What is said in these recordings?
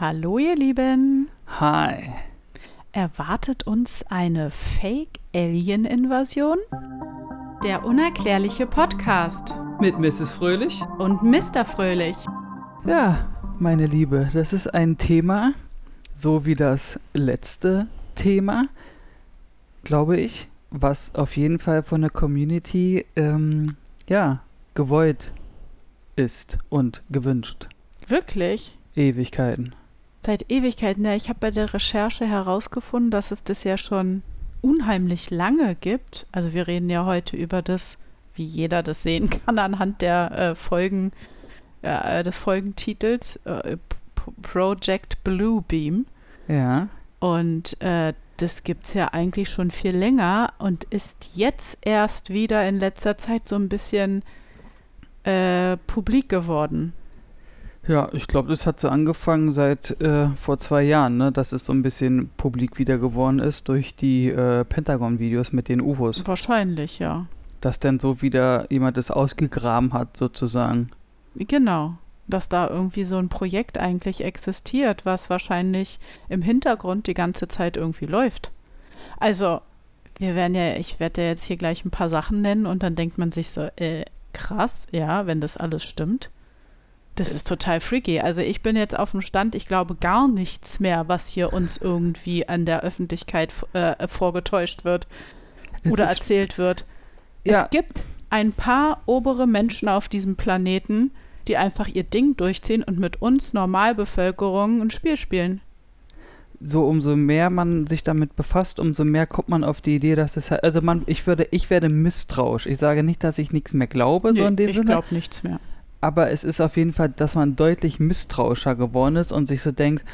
Hallo ihr Lieben. Hi. Erwartet uns eine Fake-Alien-Invasion? Der unerklärliche Podcast Mit Mrs. Fröhlich? und Mr. Fröhlich. Ja, meine Liebe, das ist ein Thema, so wie das letzte Thema, glaube ich, was auf jeden Fall von der Community, ähm, ja, gewollt ist und gewünscht. Wirklich? Ewigkeiten. Seit Ewigkeiten. Ja, ich habe bei der Recherche herausgefunden, dass es das ja schon unheimlich lange gibt. Also wir reden ja heute über das, wie jeder das sehen kann anhand der äh, Folgen, äh, des Folgentitels äh, Project Bluebeam. Ja. Und äh, das gibt es ja eigentlich schon viel länger und ist jetzt erst wieder in letzter Zeit so ein bisschen äh, publik geworden. Ja, ich glaube, das hat so angefangen seit äh, vor zwei Jahren, ne, dass es so ein bisschen publik wieder geworden ist durch die äh, Pentagon-Videos mit den UFOs. Wahrscheinlich, ja. Dass dann so wieder jemand das ausgegraben hat, sozusagen. Genau. Dass da irgendwie so ein Projekt eigentlich existiert, was wahrscheinlich im Hintergrund die ganze Zeit irgendwie läuft. Also, wir werden ja, ich werde ja jetzt hier gleich ein paar Sachen nennen und dann denkt man sich so, äh, krass, ja, wenn das alles stimmt. Das ist total freaky. Also ich bin jetzt auf dem Stand, ich glaube gar nichts mehr, was hier uns irgendwie an der Öffentlichkeit äh, vorgetäuscht wird oder erzählt wird. Ja. Es gibt ein paar obere Menschen auf diesem Planeten, die einfach ihr Ding durchziehen und mit uns Normalbevölkerung ein Spiel spielen. so umso mehr man sich damit befasst, umso mehr kommt man auf die Idee, dass es halt, also man, ich würde, ich werde misstrauisch. Ich sage nicht, dass ich nichts mehr glaube, so Nee, in dem ich Sinne, glaube nichts mehr. Aber es ist auf jeden Fall, dass man deutlich misstrauischer geworden ist und sich so denkt,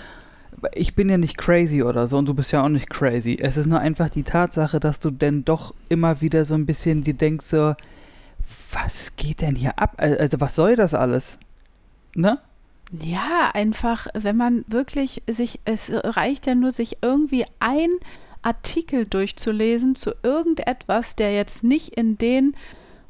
ich bin ja nicht crazy oder so und du bist ja auch nicht crazy. Es ist nur einfach die Tatsache, dass du denn doch immer wieder so ein bisschen dir denkst so, was geht denn hier ab? Al- Also was soll das alles? Ne? Ja, einfach, wenn man wirklich sich, es reicht ja nur, sich irgendwie ein Artikel durchzulesen zu irgendetwas, der jetzt nicht in den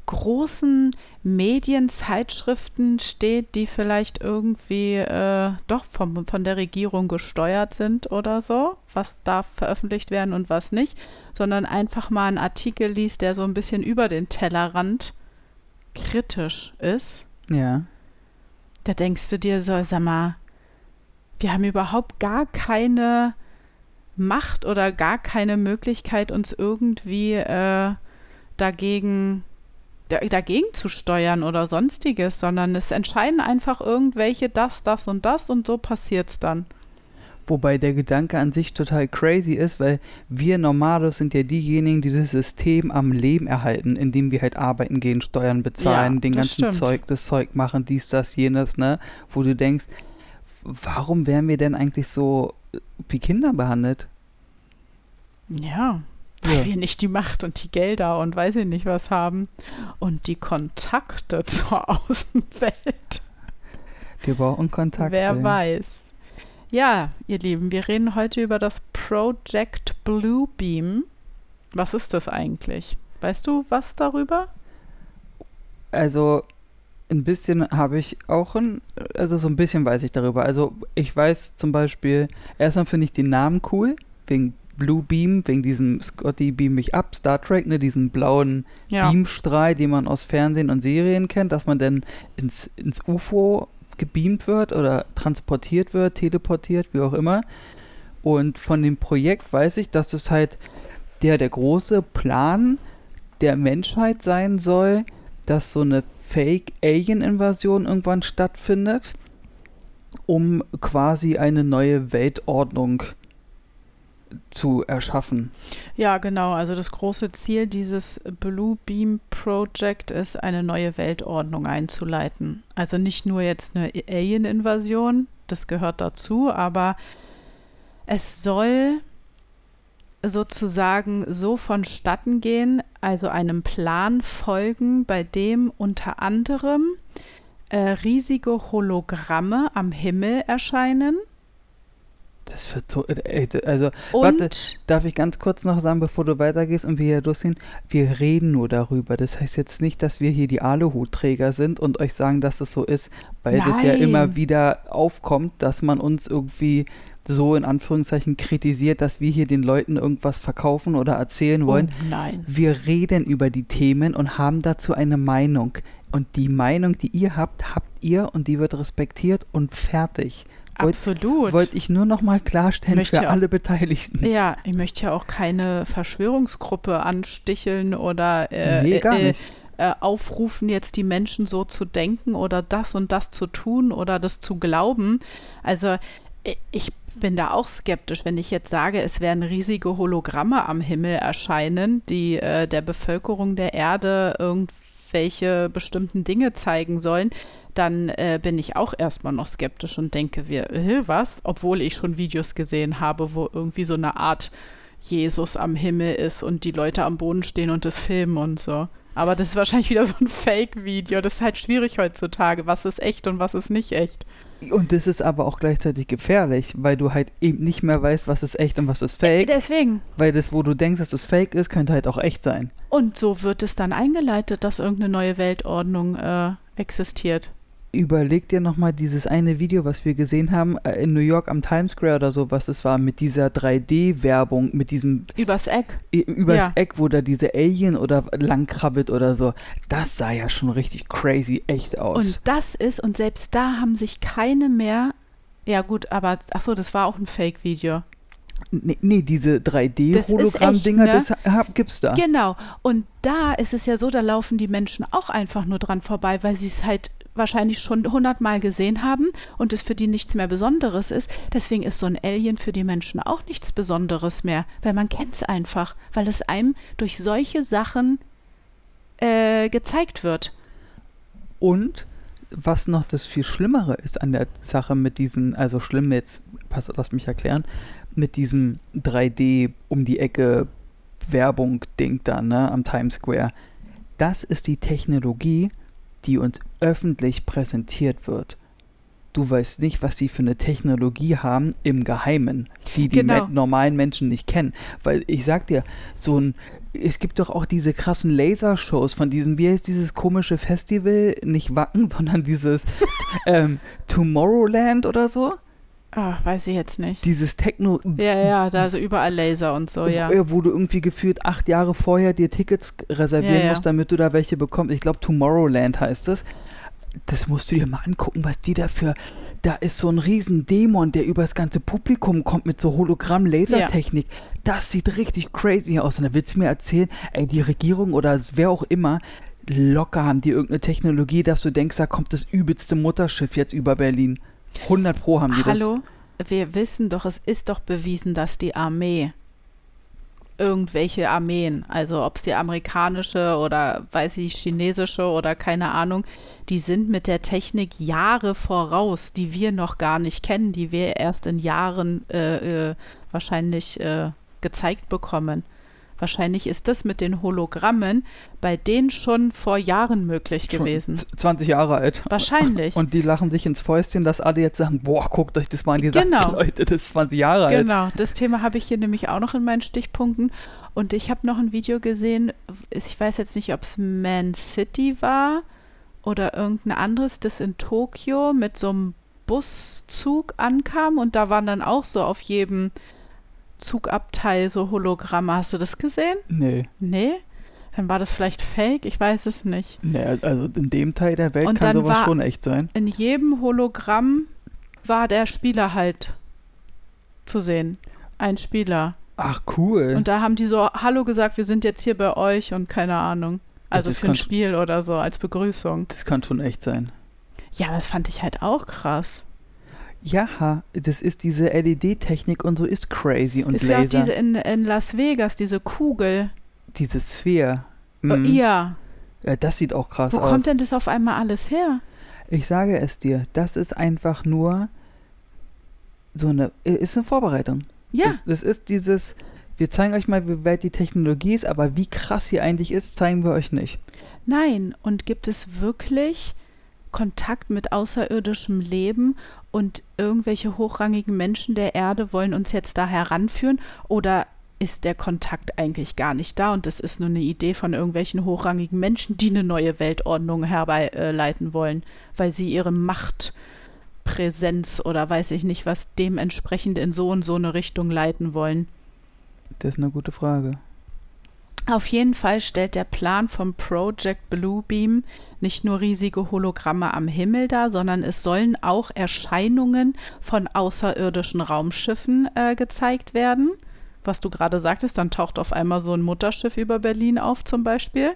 großen Medienzeitschriften steht, die vielleicht irgendwie äh, doch vom, von der Regierung gesteuert sind oder so, was darf veröffentlicht werden und was nicht, sondern einfach mal einen Artikel liest, der so ein bisschen über den Tellerrand kritisch ist. Ja. Da denkst du dir so, sag mal, wir haben überhaupt gar keine Macht oder gar keine Möglichkeit, uns irgendwie äh, dagegen, da, dagegen zu steuern oder sonstiges, sondern es entscheiden einfach irgendwelche das, das und das und so passiert's dann. Wobei der Gedanke an sich total crazy ist, weil wir Normalos sind ja diejenigen, die das System am Leben erhalten, indem wir halt arbeiten gehen, Steuern bezahlen, Ja, den ganzen stimmt. Zeug, das Zeug machen, dies, das, jenes, ne? Wo du denkst, warum werden wir denn eigentlich so wie Kinder behandelt? Ja, weil Ja. wir nicht die Macht und die Gelder und weiß ich nicht was haben und die Kontakte zur Außenwelt. Wir brauchen Kontakt. Wer weiß. Ja, ihr Lieben, wir reden heute über das Project Bluebeam. Was ist das eigentlich? Weißt du was darüber? Also ein bisschen habe ich auch ein, also so ein bisschen weiß ich darüber. Also ich weiß zum Beispiel, erstmal finde ich den Namen cool, wegen Blue Beam, wegen diesem Scotty Beam mich ab, Star Trek, ne, diesen blauen Ja. Beamstrahl, den man aus Fernsehen und Serien kennt, dass man dann ins, ins UFO gebeamt wird oder transportiert wird, teleportiert, wie auch immer. Und von dem Projekt weiß ich, dass es halt der, der große Plan der Menschheit sein soll, dass so eine Fake-Alien-Invasion irgendwann stattfindet, um quasi eine neue Weltordnung zu erschaffen. Ja, genau. Also das große Ziel dieses Blue Beam Project ist, eine neue Weltordnung einzuleiten. Also nicht nur jetzt eine Alien-Invasion, das gehört dazu, aber es soll sozusagen so vonstatten gehen, also einem Plan folgen, bei dem unter anderem äh, riesige Hologramme am Himmel erscheinen Das wird so. Ey, also, Und warte, darf ich ganz kurz noch sagen, bevor du weitergehst und wir hier durchgehen? Wir reden nur darüber. Das heißt jetzt nicht, dass wir hier die Aluhutträger sind und euch sagen, dass es so ist, weil es ja Nein. immer wieder aufkommt, dass man uns irgendwie so in Anführungszeichen kritisiert, dass wir hier den Leuten irgendwas verkaufen oder erzählen wollen. Oh nein. Wir reden über die Themen und haben dazu eine Meinung. Und die Meinung, die ihr habt, habt ihr und die wird respektiert und fertig. Wollt- Absolut. Wollte ich nur noch mal klarstellen Möchte für alle Beteiligten. ja, ich möchte ja auch keine Verschwörungsgruppe ansticheln oder äh, nee, äh, nicht. äh, aufrufen, jetzt die Menschen so zu denken oder das und das zu tun oder das zu glauben. Also ich bin da auch skeptisch, wenn ich jetzt sage, es werden riesige Hologramme am Himmel erscheinen, die äh, der Bevölkerung der Erde irgendwelche bestimmten Dinge zeigen sollen, dann äh, bin ich auch erstmal noch skeptisch und denke, wir, äh, was? Obwohl ich schon Videos gesehen habe, wo irgendwie so eine Art Jesus am Himmel ist und die Leute am Boden stehen und das filmen und so. Aber das ist wahrscheinlich wieder so ein Fake-Video. Das ist halt schwierig heutzutage. Was ist echt und was ist nicht echt? Und das ist aber auch gleichzeitig gefährlich, weil du halt eben nicht mehr weißt, was ist echt und was ist fake. Deswegen. weil das, wo du denkst, dass es fake ist, könnte halt auch echt sein. Und so wird es dann eingeleitet, dass irgendeine neue Weltordnung äh, existiert. Überleg dir nochmal dieses eine Video, was wir gesehen haben äh, in New York am Times Square oder so, was es war, mit dieser 3D-Werbung, mit diesem Übers Eck. übers Ja. Eck, wo da diese Alien oder langkrabbelt oder so. Das sah ja schon richtig crazy echt aus. Und das ist, und selbst da haben sich keine mehr. Ja, gut, aber ach so, das war auch ein Fake-Video. nee, nee, diese Das ist 3D-Hologramm-Dinger, echt, das hab, gibt's da. Genau. Und da ist es ja so, da laufen die Menschen auch einfach nur dran vorbei, weil sie es halt wahrscheinlich schon hundertmal gesehen haben und es für die nichts mehr Besonderes ist. Deswegen ist so ein Alien für die Menschen auch nichts Besonderes mehr, weil man kennt es einfach, weil es einem durch solche Sachen äh, gezeigt wird. Und was noch das viel Schlimmere ist an der Sache mit diesen, also schlimm jetzt, pass, lass mich erklären, mit diesem 3D um die Ecke Werbung-Ding da, ne, am Times Square. Das ist die Technologie, die uns öffentlich präsentiert wird. Du weißt nicht, was sie für eine Technologie haben im Geheimen, die die Genau. me- normalen Menschen nicht kennen. Weil ich sag dir, so ein, es gibt doch auch diese krassen Lasershows von diesem, wie heißt dieses komische Festival, nicht Wacken, sondern dieses ähm, Tomorrowland oder so? Ah, weiß ich jetzt nicht. Dieses Techno. ja, ja, da ist überall Laser und so, ja. Wo, wo du irgendwie gefühlt acht Jahre vorher dir Tickets reservieren Ja, ja. musst, damit du da welche bekommst. Ich glaube, Tomorrowland heißt es. Das musst du dir mal angucken, was die dafür. Da ist so ein riesen Dämon, der über das ganze Publikum kommt mit so Hologramm-Lasertechnik. Das sieht richtig crazy aus. Und da willst du mir erzählen, ey, die Regierung oder wer auch immer, locker haben die irgendeine Technologie, dass du denkst, da kommt das übelste Mutterschiff jetzt über Berlin. 100 Pro haben die das. Hallo? Wir wissen doch, es ist doch bewiesen, dass die Armee irgendwelche Armeen, also ob es die amerikanische oder weiß ich, chinesische oder keine Ahnung, die sind mit der Technik Jahre voraus, die wir noch gar nicht kennen, die wir erst in Jahren äh, äh, wahrscheinlich äh, gezeigt bekommen. Wahrscheinlich ist das mit den Hologrammen bei denen schon vor Jahren möglich Schon gewesen. z- 20 Jahre alt. Wahrscheinlich. Und die lachen sich ins Fäustchen, dass alle jetzt sagen, boah, guckt euch das mal an, die Genau. sagen, Leute, das ist 20 Jahre alt. Genau, das Thema habe ich hier nämlich auch noch in meinen Stichpunkten. Und ich habe noch ein Video gesehen, ich weiß jetzt nicht, ob es Man City war oder irgendein anderes, das in Tokio mit so einem Buszug ankam und da waren dann auch so auf jedem Zugabteil so Hologramme. Hast du das gesehen? Nee. Nee? Dann war das vielleicht fake, ich weiß es nicht. Nee, also in dem Teil der Welt Und kann sowas schon echt sein. In jedem Hologramm war der Spieler halt zu sehen. Ein Spieler. Ach, cool. Und da haben die so Hallo gesagt, wir sind jetzt hier bei euch und keine Ahnung. Also das für ein Spiel oder so als Begrüßung. das kann schon echt sein. Ja, das fand ich halt auch krass. Ja, das ist diese LED-Technik und so ist crazy und ist ja auch Laser. diese in, in Las Vegas, diese Kugel. diese Sphäre. Oh, Mhm. ja. Ja, das sieht auch krass Wo aus. kommt denn das auf einmal alles her? Ich sage es dir, das ist einfach nur so eine, ist eine Vorbereitung. Ja, Das, das ist dieses, wir zeigen euch mal, wie weit die Technologie ist, aber wie krass sie eigentlich ist, zeigen wir euch nicht. nein. Und gibt es wirklich Kontakt mit außerirdischem Leben und irgendwelche hochrangigen Menschen der Erde wollen uns jetzt da heranführen oder ist der Kontakt eigentlich gar nicht da und das ist nur eine Idee von irgendwelchen hochrangigen Menschen, die eine neue Weltordnung herbeileiten wollen, weil sie ihre Machtpräsenz oder weiß ich nicht was dementsprechend in so und so eine Richtung leiten wollen. Das ist eine gute Frage. Auf jeden Fall stellt der Plan vom Project Bluebeam nicht nur riesige Hologramme am Himmel dar, sondern es sollen auch Erscheinungen von außerirdischen Raumschiffen äh, gezeigt werden. Was du gerade sagtest, dann taucht auf einmal so ein Mutterschiff über Berlin auf zum Beispiel.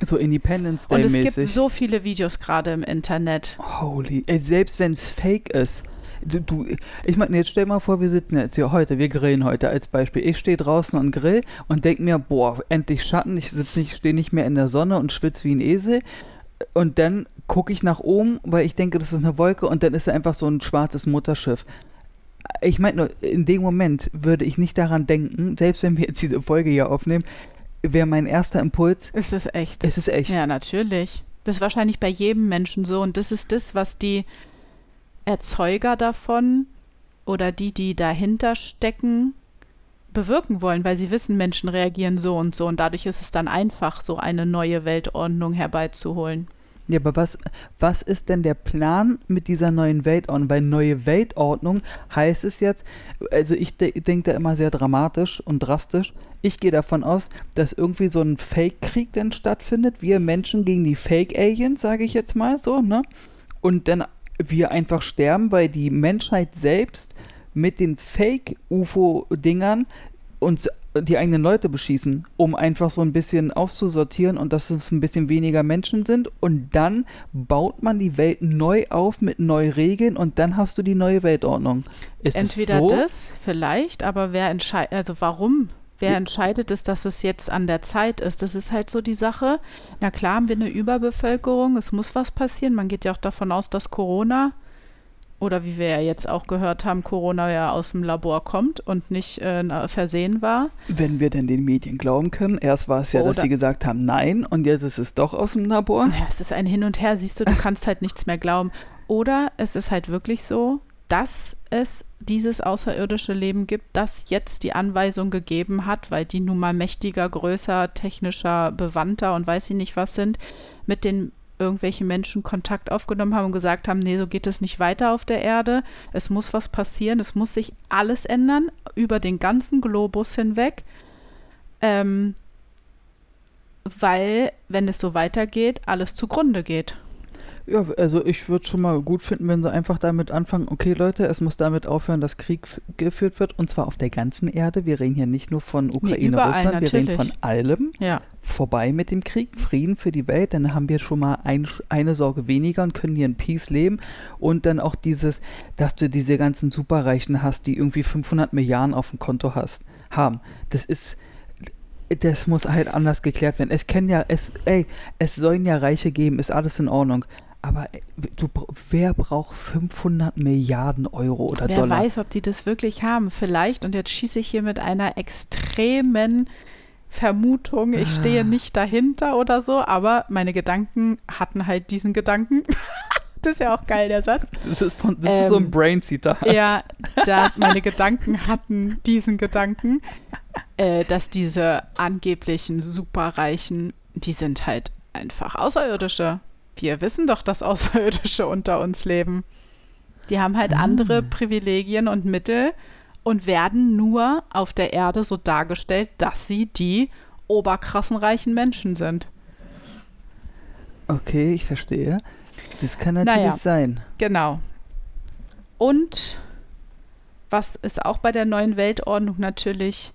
So Independence Day Und es mäßig. gibt so viele Videos gerade im Internet. Holy, ey, selbst wenn es fake ist. Du, ich meine, jetzt stell mal vor, wir sitzen jetzt hier heute, wir grillen heute als Beispiel. Ich stehe draußen und grill und denke mir, boah, endlich Schatten, ich sitze nicht, stehe nicht mehr in der Sonne und schwitze wie ein Esel. Und dann gucke ich nach oben, weil ich denke, das ist eine Wolke und dann ist da einfach so ein schwarzes Mutterschiff. Ich meine nur, in dem Moment würde ich nicht daran denken, selbst wenn wir jetzt diese Folge hier aufnehmen, wäre mein erster Impuls, Es ist echt. es ist echt. Ja, natürlich. Das ist wahrscheinlich bei jedem Menschen so. Und das ist das, was die Erzeuger davon oder die, die dahinter stecken, bewirken wollen, weil sie wissen, Menschen reagieren so und so. Und dadurch ist es dann einfach, so eine neue Weltordnung herbeizuholen. Ja, aber was, was ist denn der Plan mit dieser neuen Weltordnung? Weil neue Weltordnung heißt es jetzt, also ich de denke da immer sehr dramatisch und drastisch. Ich gehe davon aus, dass irgendwie so ein Fake-Krieg dann stattfindet. Wir Menschen gegen die Fake-Aliens, sage ich jetzt mal so, ne? Und dann wir einfach sterben, weil die Menschheit selbst mit den Fake-UFO-Dingern uns die eigenen Leute beschießen, um einfach so ein bisschen auszusortieren und dass es ein bisschen weniger Menschen sind. Und dann baut man die Welt neu auf mit neuen Regeln und dann hast du die neue Weltordnung. Ist Entweder es so? das, vielleicht, aber wer entscheidet, also warum? Wer entscheidet es, dass es jetzt an der Zeit ist? Das ist halt so die Sache. Na klar haben wir eine Überbevölkerung, es muss was passieren. Man geht ja auch davon aus, dass Corona oder wie wir ja jetzt auch gehört haben, Corona ja aus dem Labor kommt und nicht äh, versehen war. Wenn wir denn den Medien glauben können. Erst war es ja, dass Oder- sie gesagt haben, nein, und jetzt ist es doch aus dem Labor. Ja, es ist ein Hin und Her, siehst du, du kannst halt nichts mehr glauben. Oder es ist halt wirklich so, dass es dieses außerirdische Leben gibt, das jetzt die Anweisung gegeben hat, weil die nun mal mächtiger, größer, technischer, bewandter und weiß ich nicht was sind, mit den irgendwelche Menschen Kontakt aufgenommen haben und gesagt haben, nee, so geht es nicht weiter auf der Erde. Es muss was passieren, es muss sich alles ändern, über den ganzen Globus hinweg. Ähm, weil, wenn es so weitergeht, alles zugrunde geht. Ja, also ich würde schon mal gut finden, wenn sie einfach damit anfangen, okay Leute, es muss damit aufhören, dass Krieg geführt wird und zwar auf der ganzen Erde. Wir reden hier nicht nur von Ukraine, überall Russland, wir reden natürlich. von allem. Ja. Vorbei mit dem Krieg, Frieden für die Welt, dann haben wir schon mal ein, eine Sorge weniger und können hier in Peace leben und dann auch dieses, dass du diese ganzen Superreichen hast, die irgendwie 500 Milliarden auf dem Konto hast, haben. Das ist das muss halt anders geklärt werden. Es können ja, es, ey, es sollen ja Reiche geben, ist alles in Ordnung. Aber ey, du, wer braucht 500 Milliarden Euro oder Wer Dollar? weiß, ob die das wirklich haben. Vielleicht, und jetzt schieße ich hier mit einer extremen Vermutung, ich Ah. stehe nicht dahinter oder so, aber meine Gedanken hatten halt diesen Gedanken. das ist ja auch geil, der Satz. Das ist, von, das ist so ein Ähm, Brain-Zitat. Ja, da meine Gedanken hatten diesen Gedanken, äh, dass diese angeblichen Superreichen, die sind halt einfach Außerirdische. Wir wissen doch, dass Außerirdische unter uns leben. Die haben halt Ah. andere Privilegien und Mittel und werden nur auf der Erde so dargestellt, dass sie die oberkrassen reichen Menschen sind. Okay, ich verstehe. Das kann natürlich Naja. sein. Genau. Und was ist auch bei der neuen Weltordnung natürlich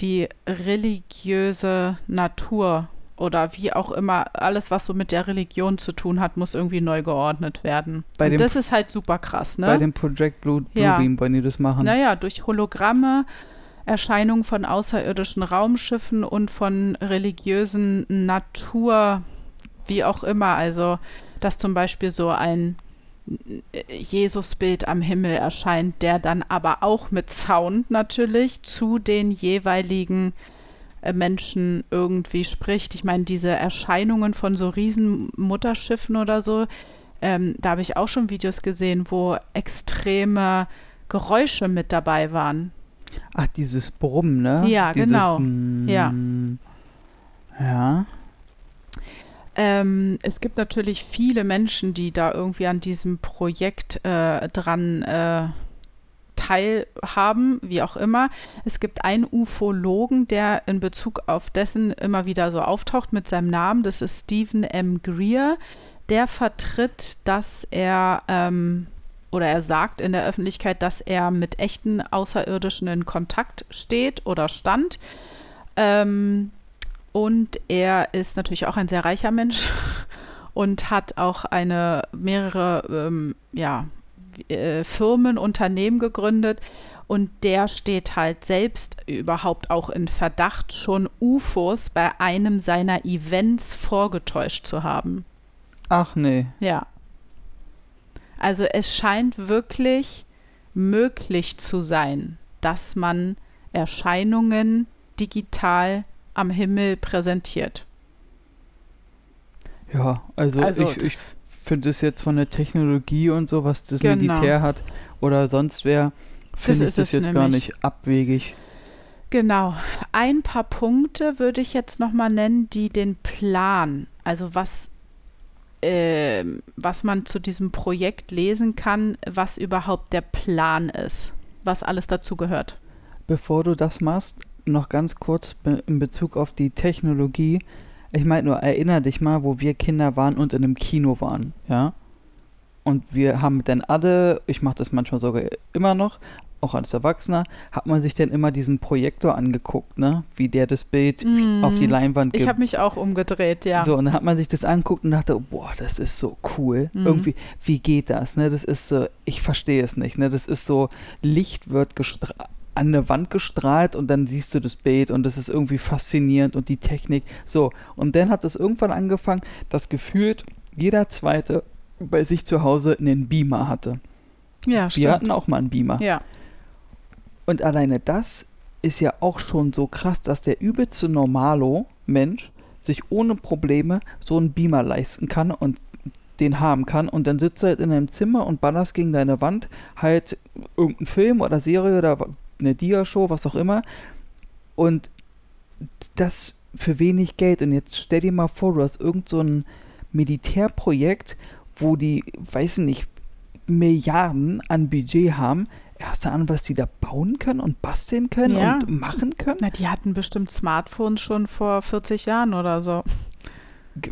die religiöse Natur oder wie auch immer, alles, was so mit der Religion zu tun hat, muss irgendwie neu geordnet werden. Bei Und dem- das ist halt super krass, ne? Bei dem Project Blue, Ja. Bluebeam wollen die das machen. Naja, durch Hologramme, Erscheinungen von außerirdischen Raumschiffen und von religiösen Natur, wie auch immer. Also, dass zum Beispiel so ein Jesusbild am Himmel erscheint, der dann aber auch mit Sound natürlich zu den jeweiligen äh, Menschen irgendwie spricht. Ich meine, diese Erscheinungen von so riesen Mutterschiffen oder so, ähm, da habe ich auch schon Videos gesehen, wo extreme Geräusche mit dabei waren. Ach, dieses Brummen, ne? Ja, dieses, genau. Mm, Ja. Ja. Ähm, es gibt natürlich viele Menschen, die da irgendwie an diesem Projekt äh, dran äh, teilhaben, wie auch immer. Es gibt einen Ufologen, der in Bezug auf dessen immer wieder so auftaucht mit seinem Namen. Das ist Stephen M. Greer. Der vertritt, dass er ähm, oder er sagt in der Öffentlichkeit, dass er mit echten Außerirdischen in Kontakt steht oder stand. Ähm, und er ist natürlich auch ein sehr reicher Mensch und hat auch eine mehrere ähm, ja, äh, Firmen, Unternehmen gegründet. Und der steht halt selbst überhaupt auch in Verdacht, schon UFOs bei einem seiner Events vorgetäuscht zu haben. Ach nee. Ja. Also es scheint wirklich möglich zu sein, dass man Erscheinungen digital am Himmel präsentiert. Ja, also, Also ich, ich finde es jetzt von der Technologie und so, was das Genau. Militär hat oder sonst wer, finde ich das es jetzt gar nicht abwegig. Genau. Ein paar Punkte würde ich jetzt nochmal nennen, die den Plan, also was, ähm, was man zu diesem Projekt lesen kann, was überhaupt der Plan ist, was alles dazu gehört. Bevor du das machst, noch ganz kurz be in Bezug auf die Technologie. Ich meine nur, erinner dich mal, wo wir Kinder waren und in einem Kino waren, ja? Und wir haben dann alle, ich mache das manchmal sogar immer noch, auch als Erwachsener, hat man sich dann immer diesen Projektor angeguckt, ne? Wie der das Bild Mm. auf die Leinwand Ich gibt. habe mich auch umgedreht, ja. So, und dann hat man sich das angeguckt und dachte, boah, das ist so cool. Mhm. Irgendwie, wie geht das, ne? Das ist so, ich verstehe es nicht, ne? Das ist so, Licht wird gestra- an eine Wand gestrahlt und dann siehst du das Bild und das ist irgendwie faszinierend und die Technik. So, und dann hat es irgendwann angefangen, dass gefühlt jeder Zweite bei sich zu Hause einen Beamer hatte. ja, Wir stimmt. hatten auch mal einen Beamer. Ja, Und alleine das ist ja auch schon so krass, dass der übelste Normalo-Mensch sich ohne Probleme so einen Beamer leisten kann und den haben kann. Und dann sitzt du halt in einem Zimmer und ballerst gegen deine Wand halt irgendeinen Film oder Serie oder eine Dia-Show, was auch immer. Und das für wenig Geld. Und jetzt stell dir mal vor, du hast irgend so ein Militärprojekt, wo die, weiß nicht, Milliarden an Budget haben. Erst an, was die da bauen können und basteln können Ja. und machen können? na, die hatten bestimmt Smartphones schon vor 40 Jahren oder so.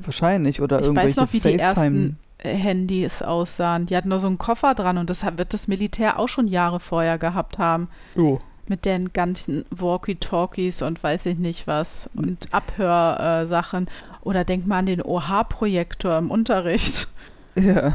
Wahrscheinlich. Oder Ich irgendwelche weiß noch, wie die ersten Handys aussahen. Die hatten nur so einen Koffer dran und das wird das Militär auch schon Jahre vorher gehabt haben. Oh. Mit den ganzen Walkie-Talkies und weiß ich nicht was und Abhörsachen. Sachen. Oder denk mal an den OH-Projektor im Unterricht. Ja.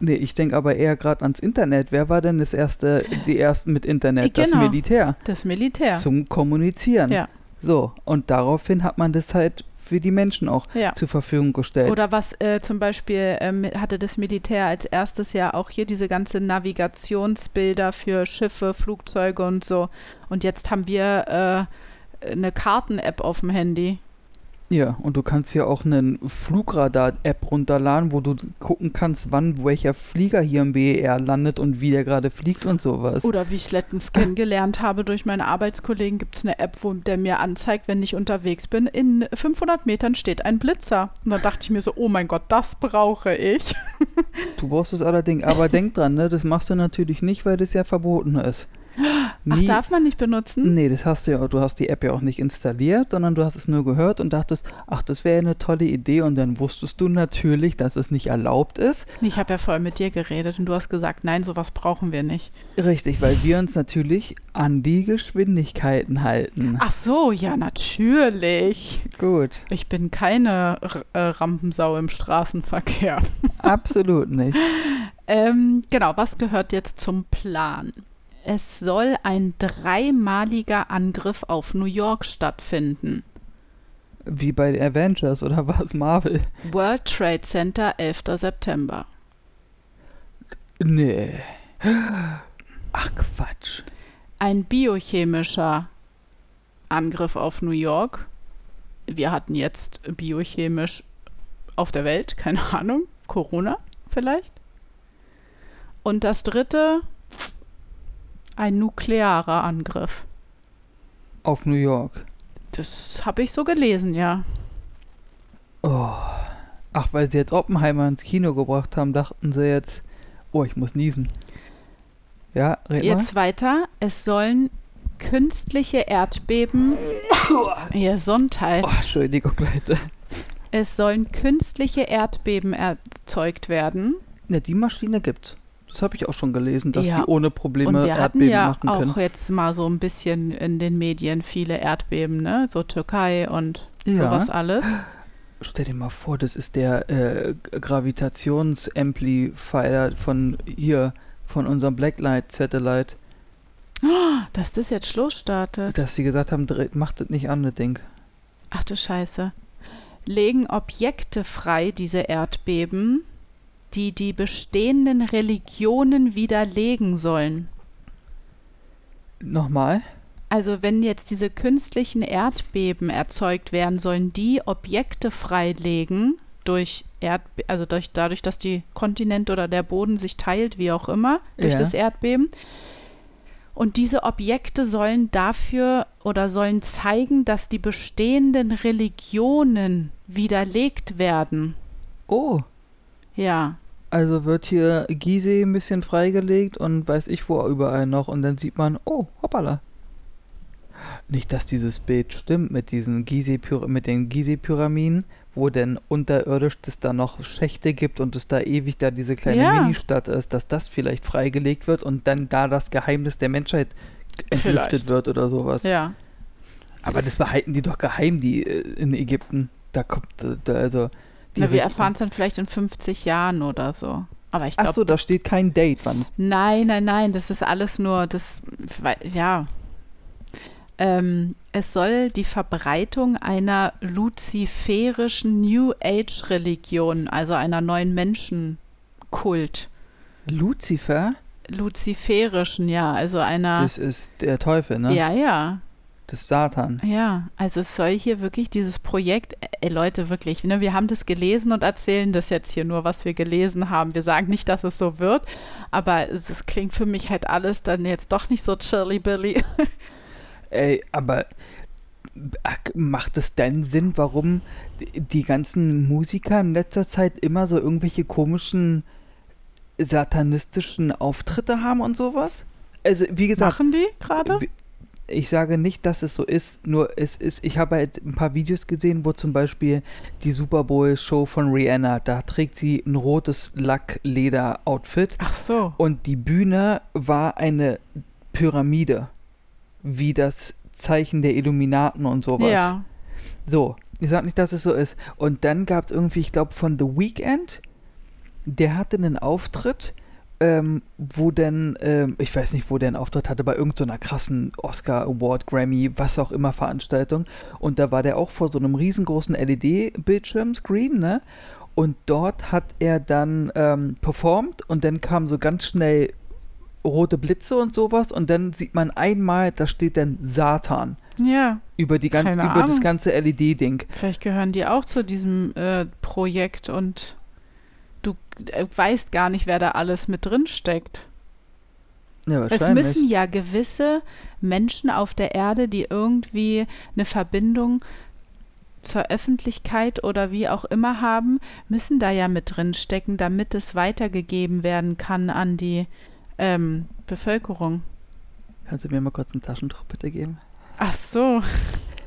Nee, ich denke aber eher gerade ans Internet. Wer war denn das erste, die ersten mit Internet? Das Genau. Militär. Das Militär. Zum Kommunizieren. Ja. So, und daraufhin hat man das halt für die Menschen auch Ja. zur Verfügung gestellt. Oder was äh, zum Beispiel ähm, hatte das Militär als erstes ja auch hier diese ganze Navigationsbilder für Schiffe, Flugzeuge und so. Und jetzt haben wir äh, eine Karten-App auf dem Handy. Ja, und du kannst hier auch einen Flugradar-App runterladen, wo du gucken kannst, wann welcher Flieger hier im BER landet und wie der gerade fliegt und sowas. Oder wie ich letztens kennengelernt habe durch meine Arbeitskollegen, gibt es eine App, wo der mir anzeigt, wenn ich unterwegs bin, in 500 Metern steht ein Blitzer. Und da dachte ich mir so, oh mein Gott, das brauche ich. Du brauchst es allerdings, aber denk dran, ne, das machst du natürlich nicht, weil das ja verboten ist. Ach, darf man nicht benutzen? Nee, das hast du ja, du hast die App ja auch nicht installiert, sondern du hast es nur gehört und dachtest, ach, das wäre eine tolle Idee und dann wusstest du natürlich, dass es nicht erlaubt ist. Ich habe ja vorher mit dir geredet und du hast gesagt, nein, sowas brauchen wir nicht. Richtig, weil wir uns natürlich an die Geschwindigkeiten halten. Ach so, ja, natürlich. Gut, Ich bin keine R äh, Rampensau im Straßenverkehr. absolut nicht. Ähm, genau, was gehört jetzt zum Plan? Es soll ein dreimaliger Angriff auf New York stattfinden. Wie bei Avengers oder was, Marvel? World Trade Center, 11. September. Nee. Ach Quatsch. Ein biochemischer Angriff auf New York. Wir hatten jetzt biochemisch auf der Welt, keine Ahnung, Corona vielleicht. Und das dritte, ein nuklearer Angriff. Auf New York. Das habe ich so gelesen, ja. Oh. Ach, weil sie jetzt Oppenheimer ins Kino gebracht haben, dachten sie jetzt, oh, ich muss niesen. Ja, red Jetzt weiter. Es sollen künstliche Erdbeben. Gesundheit. mal. Oh, Entschuldigung, Leute. Es sollen künstliche Erdbeben erzeugt werden. Ja, die Maschine gibt's. Das habe ich auch schon gelesen, dass Ja. die ohne Und Probleme wir hatten Erdbeben ja machen auch können. jetzt mal so ein bisschen in den Medien viele Erdbeben, ne? So Türkei und Ja. sowas alles. Stell dir mal vor, das ist der äh, Gravitationsamplifier von hier, von unserem Blacklight Satellite, Dass das jetzt Schluss startet. dass sie gesagt haben, macht das nicht an, das Ding. Ach du Scheiße. Legen Objekte frei, diese Erdbeben, die die bestehenden Religionen widerlegen sollen. Nochmal? Also wenn jetzt diese künstlichen Erdbeben erzeugt werden, sollen die Objekte freilegen durch Erdbe also durch, dadurch, dass die Kontinent oder der Boden sich teilt, wie auch immer, durch Ja. das Erdbeben. Und diese Objekte sollen dafür oder sollen zeigen, dass die bestehenden Religionen widerlegt werden. Oh, Ja. also wird hier Gizeh ein bisschen freigelegt und weiß ich wo überall noch und dann sieht man, oh, hoppala. Nicht, dass dieses Bild stimmt mit diesen Gizeh mit den Gizeh-Pyramiden, wo denn unterirdisch es da noch Schächte gibt und es da ewig da diese kleine Ja. Ministadt ist, dass das vielleicht freigelegt wird und dann da das Geheimnis der Menschheit entlüftet Vielleicht. wird oder sowas. Ja. Aber das behalten die doch geheim, die äh, in Ägypten. Da kommt, äh, da, also. Na, wir erfahren es dann vielleicht in 50 Jahren oder so. Aber ich glaube, Achso, da steht kein Date, wann es. Nein, nein, nein, das ist alles nur, das, ja. Ähm, es soll die Verbreitung einer luziferischen New Age Religion, also einer neuen Menschenkult, Lucifer? luziferischen, ja, also einer, Das ist der Teufel, ne? ja, ja, Ist Satan. ja, also es soll hier wirklich dieses Projekt, ey Leute, wirklich, ne, wir haben das gelesen und erzählen das jetzt hier nur, was wir gelesen haben. Wir sagen nicht, dass es so wird, aber es, es klingt für mich halt alles dann jetzt doch nicht so chilly billy. Ey, aber ach, macht es denn Sinn, warum die- die ganzen Musiker in letzter Zeit immer so irgendwelche komischen satanistischen Auftritte haben und sowas? Also, wie gesagt, Machen die gerade? Ich sage nicht, dass es so ist, nur es ist, ich habe halt ein paar Videos gesehen, wo zum Beispiel die Super Bowl-Show von Rihanna, da trägt sie ein rotes Lackleder-Outfit Ach so. und die Bühne war eine Pyramide, wie das Zeichen der Illuminaten und sowas. Ja. So, ich sag nicht, dass es so ist. Und dann gab es irgendwie, ich glaube, von The Weeknd, der hatte einen Auftritt, ähm, wo denn, ähm, ich weiß nicht, wo der einen Auftritt hatte, bei irgendeiner krassen Oscar Award, Grammy, was auch immer Veranstaltung. Und da war der auch vor so einem riesengroßen LED-Bildschirm, Screen, ne? Und dort hat er dann ähm, performt und dann kam so ganz schnell rote Blitze und sowas und dann sieht man einmal, da steht dann Satan Ja. über die ganze, Keine über das ganze LED-Ding. Vielleicht gehören die auch zu diesem äh, Projekt und du äh, weißt gar nicht, wer da alles mit drin steckt. Ja, Es müssen ja gewisse Menschen auf der Erde, die irgendwie eine Verbindung zur Öffentlichkeit oder wie auch immer haben, müssen da ja mit drin stecken, damit es weitergegeben werden kann an die ähm, Bevölkerung. Kannst du mir mal kurz ein Taschentuch bitte geben? Ach so,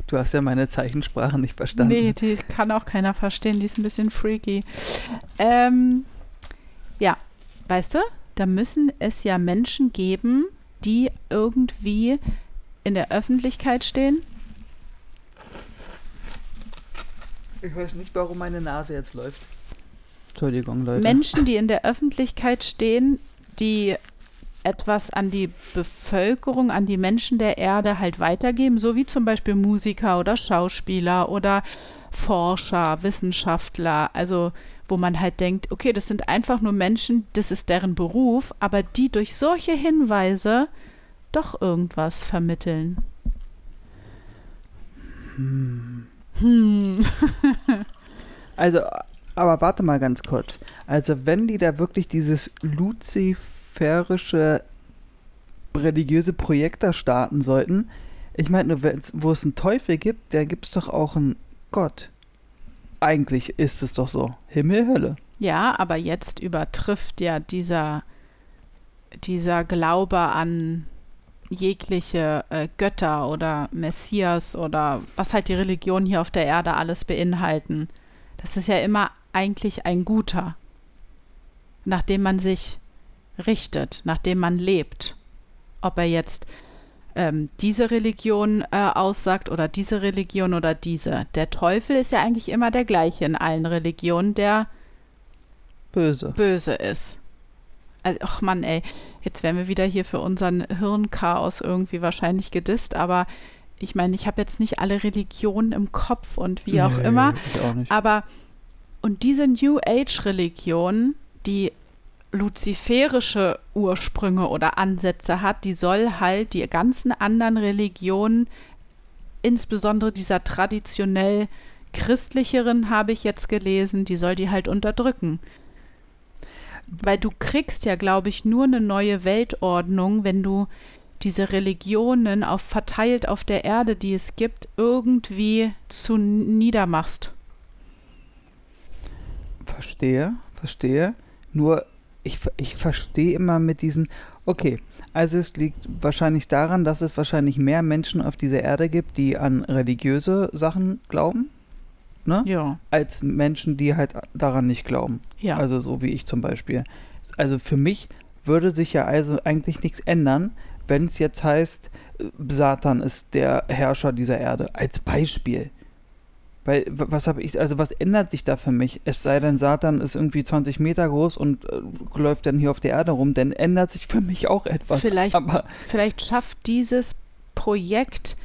Du hast ja meine Zeichensprache nicht verstanden. nee, die kann auch keiner verstehen, die ist ein bisschen freaky. Ähm, ja, weißt du, da müssen es ja Menschen geben, die irgendwie in der Öffentlichkeit stehen Ich weiß nicht, warum meine Nase jetzt läuft. Entschuldigung, Leute. Menschen, die in der Öffentlichkeit stehen, die etwas an die Bevölkerung, an die Menschen der Erde halt weitergeben, so wie zum Beispiel Musiker oder Schauspieler oder Forscher, Wissenschaftler, also wo man halt denkt, okay, das sind einfach nur Menschen, das ist deren Beruf, aber die durch solche Hinweise doch irgendwas vermitteln. Hm. Hm. Also, Aber warte mal ganz kurz. Also wenn die da wirklich dieses luziferische religiöse Projekt da starten sollten, ich meine, wo es einen Teufel gibt, da gibt es doch auch einen Gott. Eigentlich ist es doch so. Himmel, Hölle. Ja, aber jetzt übertrifft ja dieser, dieser Glaube an jegliche äh, Götter oder Messias oder was halt die Religionen hier auf der Erde alles beinhalten. Das ist ja immer eigentlich ein guter, nachdem man sich richtet, nachdem man lebt. Ob er jetzt ähm, diese Religion äh, aussagt oder diese Religion oder diese. Der Teufel ist ja eigentlich immer der gleiche in allen Religionen, der böse, böse ist. Also, ach Mann, ey, jetzt werden wir wieder hier für unseren Hirnchaos irgendwie wahrscheinlich gedisst, aber ich meine, ich habe jetzt nicht alle Religionen im Kopf und wie auch nee, immer. Auch aber und diese New Age Religion, die luziferische Ursprünge oder Ansätze hat, die soll halt die ganzen anderen Religionen, insbesondere dieser traditionell christlicheren, habe ich jetzt gelesen, die soll die halt unterdrücken. Weil du kriegst ja, glaube ich, nur eine neue Weltordnung, wenn du diese Religionen auf, verteilt auf der Erde, die es gibt, irgendwie zu niedermachst. Verstehe, verstehe. Nur ich, ich verstehe immer mit diesen, okay, also es liegt wahrscheinlich daran, dass es wahrscheinlich mehr Menschen auf dieser Erde gibt, die an religiöse Sachen glauben, ne? Ja. Als Menschen, die halt daran nicht glauben. Ja. Also so wie ich zum Beispiel. Also für mich würde sich ja also eigentlich nichts ändern, wenn es jetzt heißt, äh, Satan ist der Herrscher dieser Erde. Als Beispiel. Weil, was habe ich, also was ändert sich da für mich? Es sei denn, Satan ist irgendwie 20 Meter groß und äh, läuft dann hier auf der Erde rum, dann ändert sich für mich auch etwas. Vielleicht, Aber, vielleicht schafft dieses Projekt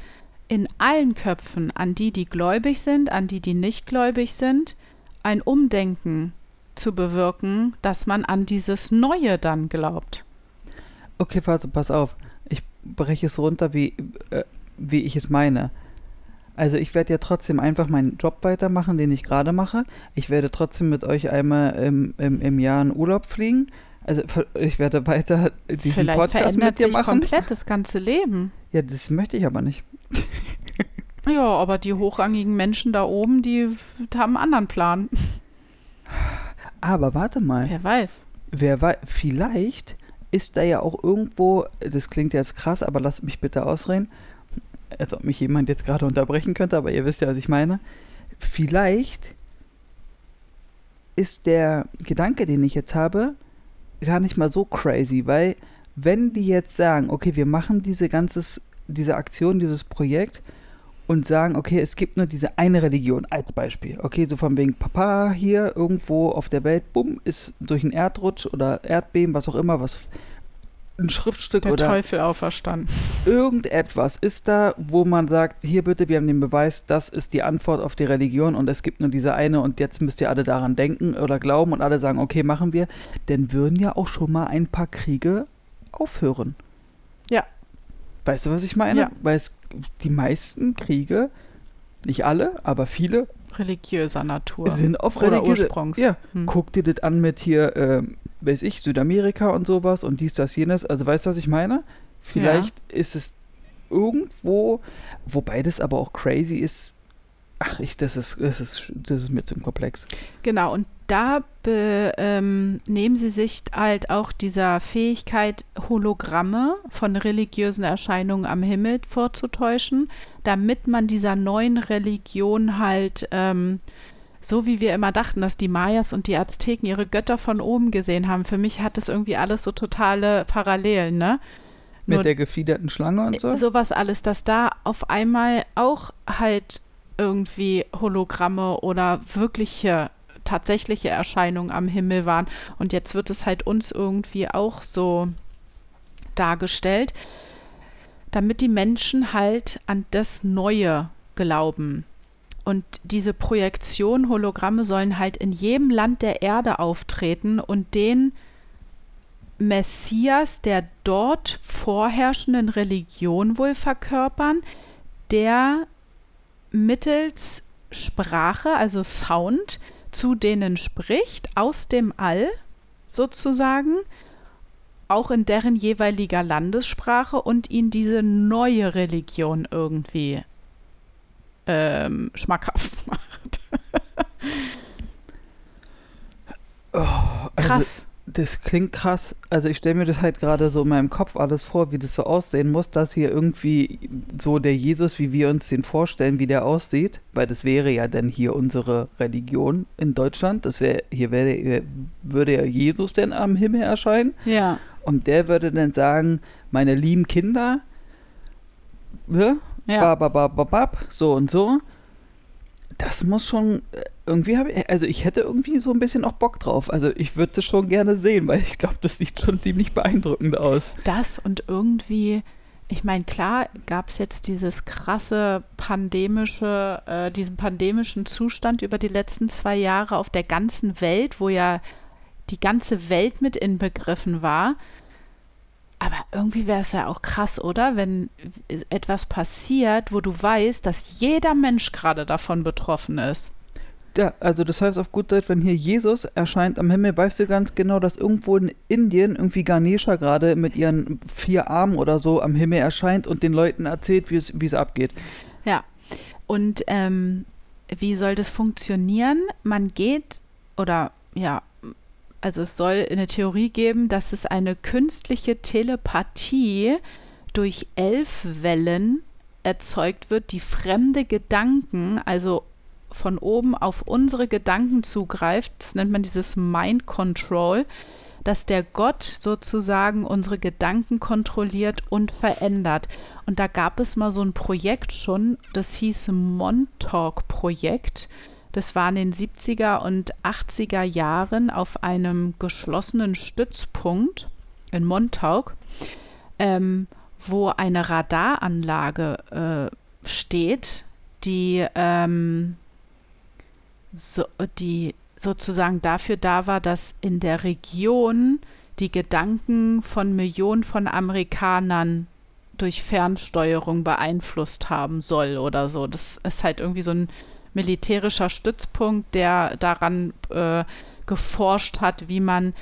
in allen Köpfen, an die, die gläubig sind, an die, die nicht gläubig sind, ein Umdenken zu bewirken, dass man an dieses Neue dann glaubt. Okay, pass, pass auf. Ich breche es runter, wie, äh, wie ich es meine. Also ich werde ja trotzdem einfach meinen Job weitermachen, den ich gerade mache. Ich werde trotzdem mit euch einmal im, im, im Jahr in Urlaub fliegen. Also ich werde weiter diesen Vielleicht Podcast mit dir sich machen. komplett das ganze Leben. Ja, das möchte ich aber nicht. ja, aber die hochrangigen Menschen da oben, die haben einen anderen Plan. Aber warte mal. Wer weiß. Wer weiß, vielleicht ist da ja auch irgendwo, das klingt jetzt krass, aber lasst mich bitte ausreden, als ob mich jemand jetzt gerade unterbrechen könnte, aber ihr wisst ja, was ich meine. Vielleicht ist der Gedanke, den ich jetzt habe, gar nicht mal so crazy, weil wenn die jetzt sagen, okay, wir machen diese ganzes, diese Aktion, dieses Projekt und sagen, okay, es gibt nur diese eine Religion als Beispiel. Okay, so von wegen Papa hier irgendwo auf der Welt, bumm, ist durch einen Erdrutsch oder Erdbeben, was auch immer, was ein Schriftstück Der oder Teufel auferstanden. Irgendetwas ist da, wo man sagt, hier bitte, wir haben den Beweis, das ist die Antwort auf die Religion und es gibt nur diese eine und jetzt müsst ihr alle daran denken oder glauben und alle sagen, okay, machen wir, dann würden ja auch schon mal ein paar Kriege aufhören. Ja. Weißt du, was ich meine? Ja. Weil es die meisten Kriege, nicht alle, aber viele religiöser Natur sind auf religiöse Ursprungs. Ja, hm. guck dir das an mit hier ähm, weiß ich, Südamerika und sowas und dies, das, jenes. Also weißt du, was ich meine? Vielleicht ja. ist es irgendwo, wobei das aber auch crazy ist. Ach, ich, das ist, das ist, das ist mir zu komplex. Genau, und da be, ähm, nehmen sie sich halt auch dieser Fähigkeit, Hologramme von religiösen Erscheinungen am Himmel vorzutäuschen, damit man dieser neuen Religion halt ähm, so wie wir immer dachten, dass die Mayas und die Azteken ihre Götter von oben gesehen haben. Für mich hat das irgendwie alles so totale Parallelen, ne? Mit Nur der gefiederten Schlange und so? Sowas alles, dass da auf einmal auch halt irgendwie Hologramme oder wirkliche, tatsächliche Erscheinungen am Himmel waren. Und jetzt wird es halt uns irgendwie auch so dargestellt, damit die Menschen halt an das Neue glauben. Und diese Projektion, Hologramme sollen halt in jedem Land der Erde auftreten und den Messias der dort vorherrschenden Religion wohl verkörpern, der mittels Sprache, also Sound, zu denen spricht, aus dem All sozusagen, auch in deren jeweiliger Landessprache und ihnen diese neue Religion irgendwie ähm, schmackhaft macht. Oh, also Krass. Das klingt krass. Also ich stelle mir das halt gerade so in meinem Kopf alles vor, wie das so aussehen muss, dass hier irgendwie so der Jesus, wie wir uns den vorstellen, wie der aussieht, weil das wäre ja dann hier unsere Religion in Deutschland. Das wäre hier wäre würde ja Jesus denn am Himmel erscheinen Ja. und der würde dann sagen, meine lieben Kinder, ne? Ja. Bababababab, so und so. Das muss schon äh, irgendwie habe ich, also ich hätte irgendwie so ein bisschen auch Bock drauf. Also ich würde das schon gerne sehen, weil ich glaube, das sieht schon ziemlich beeindruckend aus. Das und irgendwie, ich meine, klar gab es jetzt dieses krasse pandemische, äh, diesen pandemischen Zustand über die letzten zwei Jahre auf der ganzen Welt, wo ja die ganze Welt mit inbegriffen war. Aber irgendwie wäre es ja auch krass, oder? Wenn etwas passiert, wo du weißt, dass jeder Mensch gerade davon betroffen ist. Ja, also das heißt auf gut Deutsch, wenn hier Jesus erscheint am Himmel, weißt du ganz genau, dass irgendwo in Indien irgendwie Ganesha gerade mit ihren vier Armen oder so am Himmel erscheint und den Leuten erzählt, wie es, abgeht. Ja. Und ähm, wie soll das funktionieren? Man geht oder ja, also es soll eine Theorie geben, dass es eine künstliche Telepathie durch elf Wellen erzeugt wird, die fremde Gedanken, also von oben auf unsere Gedanken zugreift. Das nennt man dieses Mind Control, dass der Gott sozusagen unsere Gedanken kontrolliert und verändert. Und da gab es mal so ein Projekt schon, das hieß Montauk-Projekt. Das war in den 70er und 80er Jahren auf einem geschlossenen Stützpunkt in Montauk, ähm, wo eine Radaranlage äh, steht, die, ähm, so, die sozusagen dafür da war, dass in der Region die Gedanken von Millionen von Amerikanern durch Fernsteuerung beeinflusst haben soll oder so. Das ist halt irgendwie so ein militärischer Stützpunkt, der daran äh, geforscht hat, wie man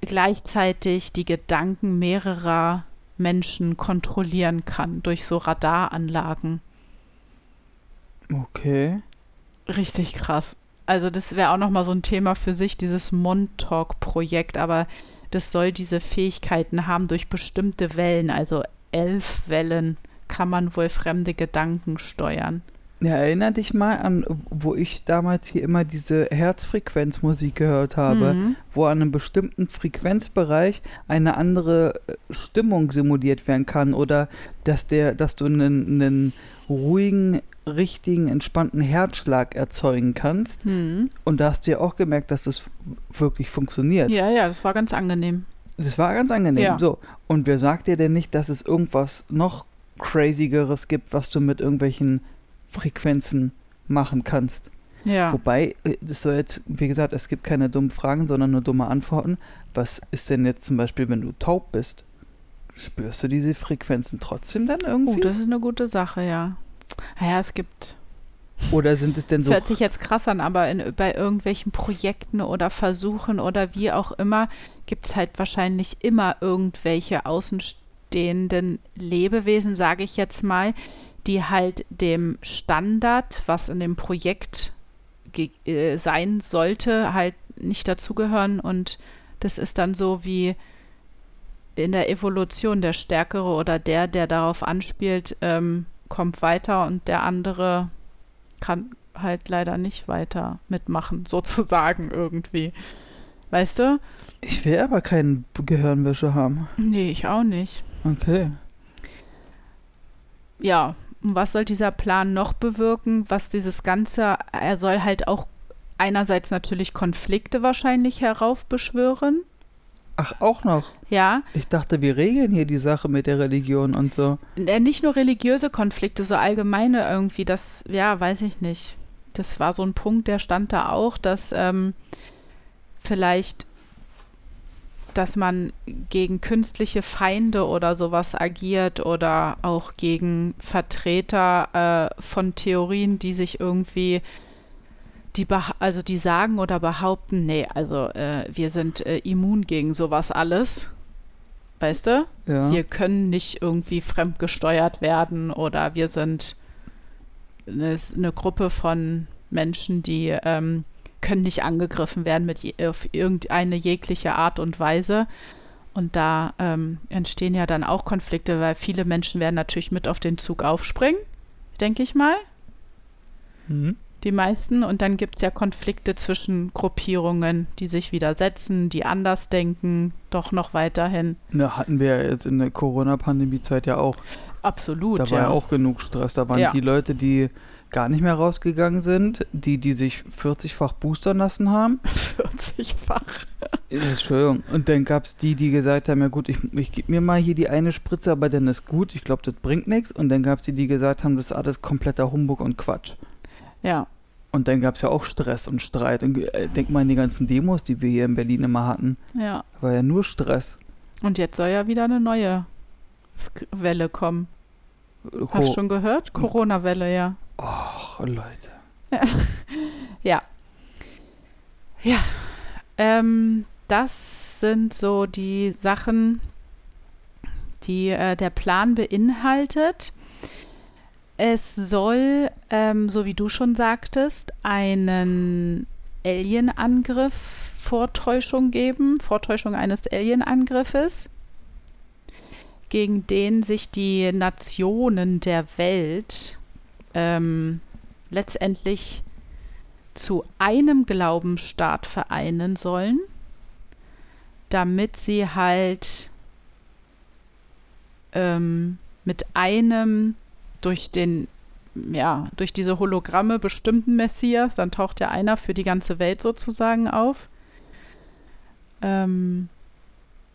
gleichzeitig die Gedanken mehrerer Menschen kontrollieren kann durch so Radaranlagen. Okay. Richtig krass. Also das wäre auch noch mal so ein Thema für sich, dieses Montauk-Projekt, aber das soll diese Fähigkeiten haben durch bestimmte Wellen, also elf Wellen kann man wohl fremde Gedanken steuern. Ja, erinner dich mal an, wo ich damals hier immer diese Herzfrequenzmusik gehört habe, Mhm. wo an einem bestimmten Frequenzbereich eine andere äh, Stimmung simuliert werden kann oder dass der, dass du einen, einen ruhigen, richtigen, entspannten Herzschlag erzeugen kannst. Hm. Und da hast du ja auch gemerkt, dass das wirklich funktioniert. Ja, ja, das war ganz angenehm. Das war ganz angenehm. Ja. So. Und wer sagt dir denn nicht, dass es irgendwas noch crazigeres gibt, was du mit irgendwelchen Frequenzen machen kannst? Ja. Wobei, äh, das soll jetzt, wie gesagt, es gibt keine dummen Fragen, sondern nur dumme Antworten. Was ist denn jetzt zum Beispiel, wenn du taub bist? Spürst du diese Frequenzen trotzdem dann Oh, irgendwie? das ist eine gute Sache, ja. Ja, es gibt. Oder sind es denn Das so. hört sich jetzt krass an, aber in, bei irgendwelchen Projekten oder Versuchen oder wie auch immer gibt es halt wahrscheinlich immer irgendwelche außenstehenden Lebewesen, sage ich jetzt mal, die halt dem Standard, was in dem Projekt äh, sein sollte, halt nicht dazugehören. Und das ist dann so wie in der Evolution der Stärkere oder der, der darauf anspielt, ähm, kommt weiter und der andere kann halt leider nicht weiter mitmachen, sozusagen irgendwie. Weißt du? Ich will aber keinen Gehirnwäsche haben. Nee, ich auch nicht. Okay. Ja, und was soll dieser Plan noch bewirken? Was dieses Ganze, er soll halt auch einerseits natürlich Konflikte wahrscheinlich heraufbeschwören. Ach, auch noch. Ja, Ich dachte, wir regeln hier die Sache mit der Religion und so. Äh, nicht nur religiöse Konflikte, so allgemeine irgendwie, das, ja, weiß ich nicht. Das war so ein Punkt, der stand da auch, dass ähm, vielleicht, dass man gegen künstliche Feinde oder sowas agiert oder auch gegen Vertreter äh, von Theorien, die sich irgendwie die, also die sagen oder behaupten, nee, also äh, wir sind äh, immun gegen sowas alles. Weißt du? Ja. Wir können nicht irgendwie fremdgesteuert werden oder wir sind eine, eine Gruppe von Menschen, die ähm, können nicht angegriffen werden mit je, auf irgendeine jegliche Art und Weise. Und da ähm, entstehen ja dann auch Konflikte, weil viele Menschen werden natürlich mit auf den Zug aufspringen, denke ich mal. Mhm. Die meisten. Und dann gibt es ja Konflikte zwischen Gruppierungen, die sich widersetzen, die anders denken, doch noch weiterhin. Na, hatten wir ja jetzt in der Corona-Pandemie-Zeit ja auch. Absolut. Da war ja auch genug Stress. Da waren Ja. die Leute, die gar nicht mehr rausgegangen sind, die, die sich 40-fach boostern lassen haben. 40-fach. Entschuldigung. Und dann gab es die, die gesagt haben, ja gut, ich, ich gebe mir mal hier die eine Spritze, aber dann ist gut. Ich glaube, das bringt nichts. Und dann gab es die, die gesagt haben, das ist alles kompletter Humbug und Quatsch. Ja. Und dann gab es ja auch Stress und Streit. Und äh, denk mal an die ganzen Demos, die wir hier in Berlin immer hatten. Ja. War ja nur Stress. Und jetzt soll ja wieder eine neue Welle kommen. Hast Co- du schon gehört? Corona-Welle, ja. Och, Leute. Ja. Ja. Ähm, das sind so die Sachen, die äh, der Plan beinhaltet. Es soll, ähm, so wie du schon sagtest, einen Alien-Angriff Vortäuschung geben, Vortäuschung eines Alien-Angriffes, gegen den sich die Nationen der Welt ähm, letztendlich zu einem Glaubensstaat vereinen sollen, damit sie halt ähm, mit einem durch den, ja, durch diese Hologramme bestimmten Messias, dann taucht ja einer für die ganze Welt sozusagen auf, ähm,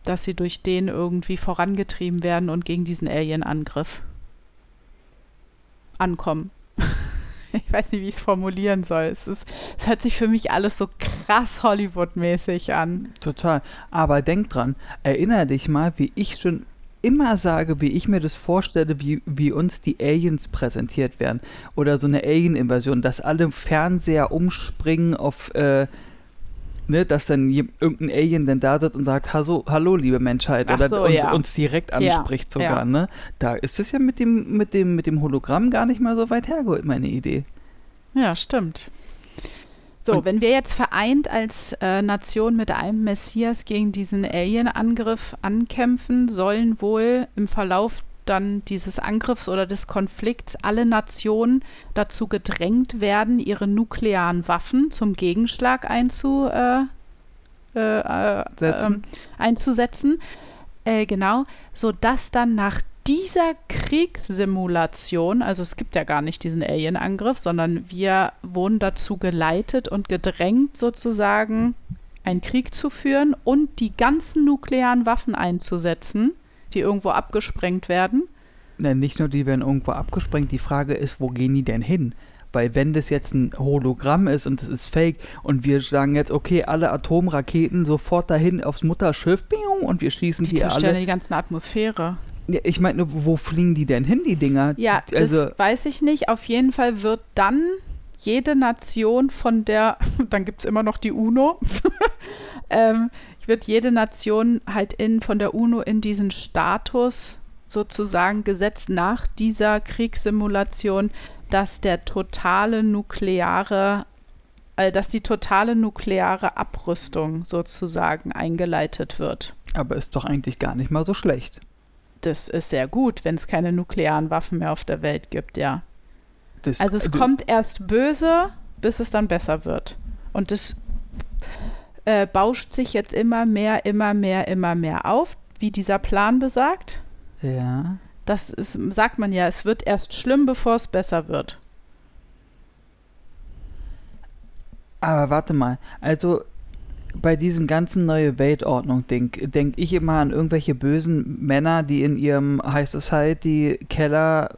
dass sie durch den irgendwie vorangetrieben werden und gegen diesen Alien-Angriff ankommen. ich weiß nicht, wie ich es formulieren soll. Es, ist, es hört sich für mich alles so krass Hollywood-mäßig an. Total. Aber denk dran, erinnere dich mal, wie ich schon immer sage, wie ich mir das vorstelle, wie, wie uns die Aliens präsentiert werden. Oder so eine Alien-Invasion, dass alle Fernseher umspringen auf, äh, ne, dass dann irgendein Alien dann da sitzt und sagt, hallo, hallo liebe Menschheit. Ach oder so, uns, ja. uns direkt Ja, anspricht sogar, ja. ne? Da ist es ja mit dem, mit dem, mit dem Hologramm gar nicht mal so weit hergeholt, meine Idee. Ja, stimmt. So, Und- wenn wir jetzt vereint als äh, Nation mit einem Messias gegen diesen Alien-Angriff ankämpfen, sollen wohl im Verlauf dann dieses Angriffs oder des Konflikts alle Nationen dazu gedrängt werden, ihre nuklearen Waffen zum Gegenschlag einzu, äh, äh, äh, ähm, einzusetzen. Äh, genau, sodass dann nach dieser Kriegssimulation, also es gibt ja gar nicht diesen Alien-Angriff, sondern wir wurden dazu geleitet und gedrängt, sozusagen einen Krieg zu führen und die ganzen nuklearen Waffen einzusetzen, die irgendwo abgesprengt werden. Ne, nicht nur die werden irgendwo abgesprengt, die Frage ist, wo gehen die denn hin? Weil wenn das jetzt ein Hologramm ist und das ist fake und wir sagen jetzt, okay, alle Atomraketen sofort dahin aufs Mutterschiff und wir schießen Die die zerstören alle. die ganze Atmosphäre. Ja, ich meine, nur, wo fliegen die denn hin, die Dinger? Ja, also, das weiß ich nicht. Auf jeden Fall wird dann jede Nation von der, dann gibt es immer noch die UNO, ähm, wird jede Nation halt in, von der UNO in diesen Status sozusagen gesetzt nach dieser Kriegssimulation, dass der totale nukleare, äh, dass die totale nukleare Abrüstung sozusagen eingeleitet wird. aber ist doch eigentlich gar nicht mal so schlecht. Das ist sehr gut, wenn es keine nuklearen Waffen mehr auf der Welt gibt, ja. Das, Also es du- kommt erst böse, bis es dann besser wird. Und es äh, bauscht sich jetzt immer mehr, immer mehr, immer mehr auf, wie dieser Plan besagt. Ja. Das ist, sagt man ja, es wird erst schlimm, bevor es besser wird. Aber warte mal, also bei diesem ganzen neue Weltordnung-Ding denke ich immer an irgendwelche bösen Männer, die in ihrem High Society Keller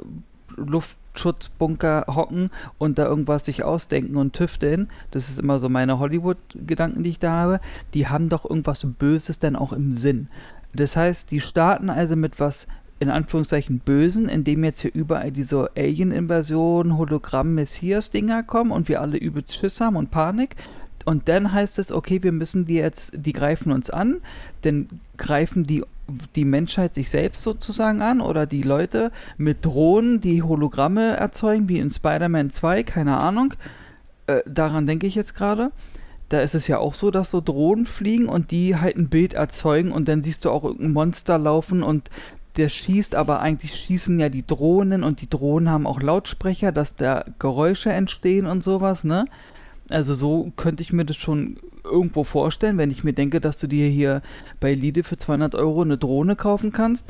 Luftschutzbunker hocken und da irgendwas sich ausdenken und tüfteln. Das ist immer so meine Hollywood-Gedanken, die ich da habe. Die haben doch irgendwas Böses dann auch im Sinn. Das heißt, die starten also mit was in Anführungszeichen Bösen, indem jetzt hier überall diese Alien-Invasion, Hologramm-Messias-Dinger kommen und wir alle übelst Schiss haben und Panik. Und dann heißt es, okay, wir müssen die jetzt, die greifen uns an, dann greifen die die Menschheit sich selbst sozusagen an oder die Leute mit Drohnen, die Hologramme erzeugen, wie in Spider-Man 2, keine Ahnung. Äh, daran denke ich jetzt gerade. Da ist es ja auch so, dass so Drohnen fliegen und die halt ein Bild erzeugen und dann siehst du auch irgendein Monster laufen und der schießt, aber eigentlich schießen ja die Drohnen und die Drohnen haben auch Lautsprecher, dass da Geräusche entstehen und sowas, ne? Also so könnte ich mir das schon irgendwo vorstellen, wenn ich mir denke, dass du dir hier bei Lide für 200 Euro eine Drohne kaufen kannst.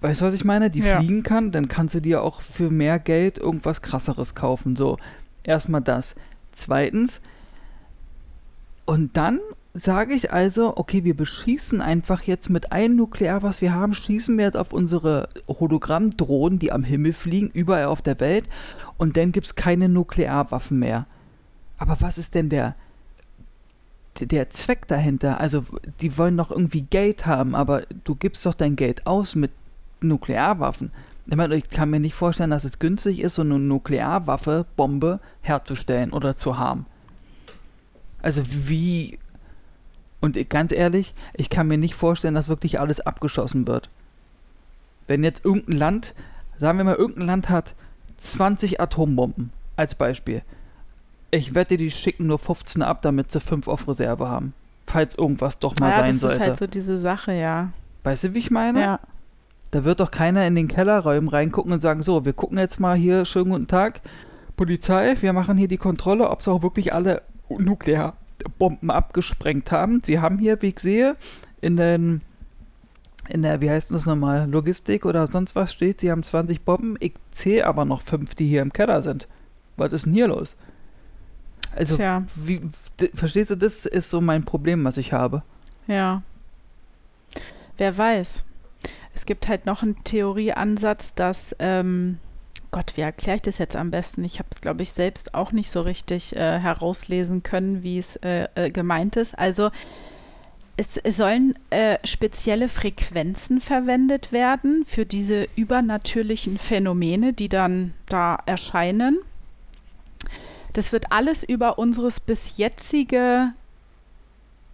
Weißt du, was ich meine? Die ja. fliegen kann, dann kannst du dir auch für mehr Geld irgendwas krasseres kaufen. So, erstmal das. Zweitens, und dann sage ich also, okay, wir beschießen einfach jetzt mit einem Nuklear, was wir haben, schießen wir jetzt auf unsere Hologrammdrohnen, die am Himmel fliegen, überall auf der Welt, und dann gibt es keine Nuklearwaffen mehr. Aber was ist denn der, der Zweck dahinter? Also, die wollen doch irgendwie Geld haben, aber du gibst doch dein Geld aus mit Nuklearwaffen. Ich, meine, ich kann mir nicht vorstellen, dass es günstig ist, so eine Nuklearwaffe, Bombe herzustellen oder zu haben. Also wie. Und ganz ehrlich, ich kann mir nicht vorstellen, dass wirklich alles abgeschossen wird. Wenn jetzt irgendein Land, sagen wir mal, irgendein Land hat 20 Atombomben, als Beispiel. Ich wette, die schicken nur 15 ab, damit sie 5 auf Reserve haben. Falls irgendwas doch mal ja, sein sollte. Das ist halt so diese Sache, ja. Weißt du, wie ich meine? Ja. Da wird doch keiner in den Kellerräumen reingucken und sagen, so, wir gucken jetzt mal hier, schönen guten Tag, Polizei, wir machen hier die Kontrolle, ob sie auch wirklich alle Nuklearbomben abgesprengt haben. Sie haben hier, wie ich sehe, in den in der, wie heißt das nochmal, Logistik oder sonst was steht, sie haben 20 Bomben, ich zähle aber noch fünf, die hier im Keller sind. Was ist denn hier los? Also, wie, verstehst du, das ist so mein Problem, was ich habe. Ja. Wer weiß. Es gibt halt noch einen Theorieansatz, dass, ähm, Gott, wie erkläre ich das jetzt am besten? Ich habe es, glaube ich, selbst auch nicht so richtig äh, herauslesen können, wie es äh, äh, gemeint ist. Also, es, es sollen äh, spezielle Frequenzen verwendet werden für diese übernatürlichen Phänomene, die dann da erscheinen. Das wird alles über unseres bis jetzige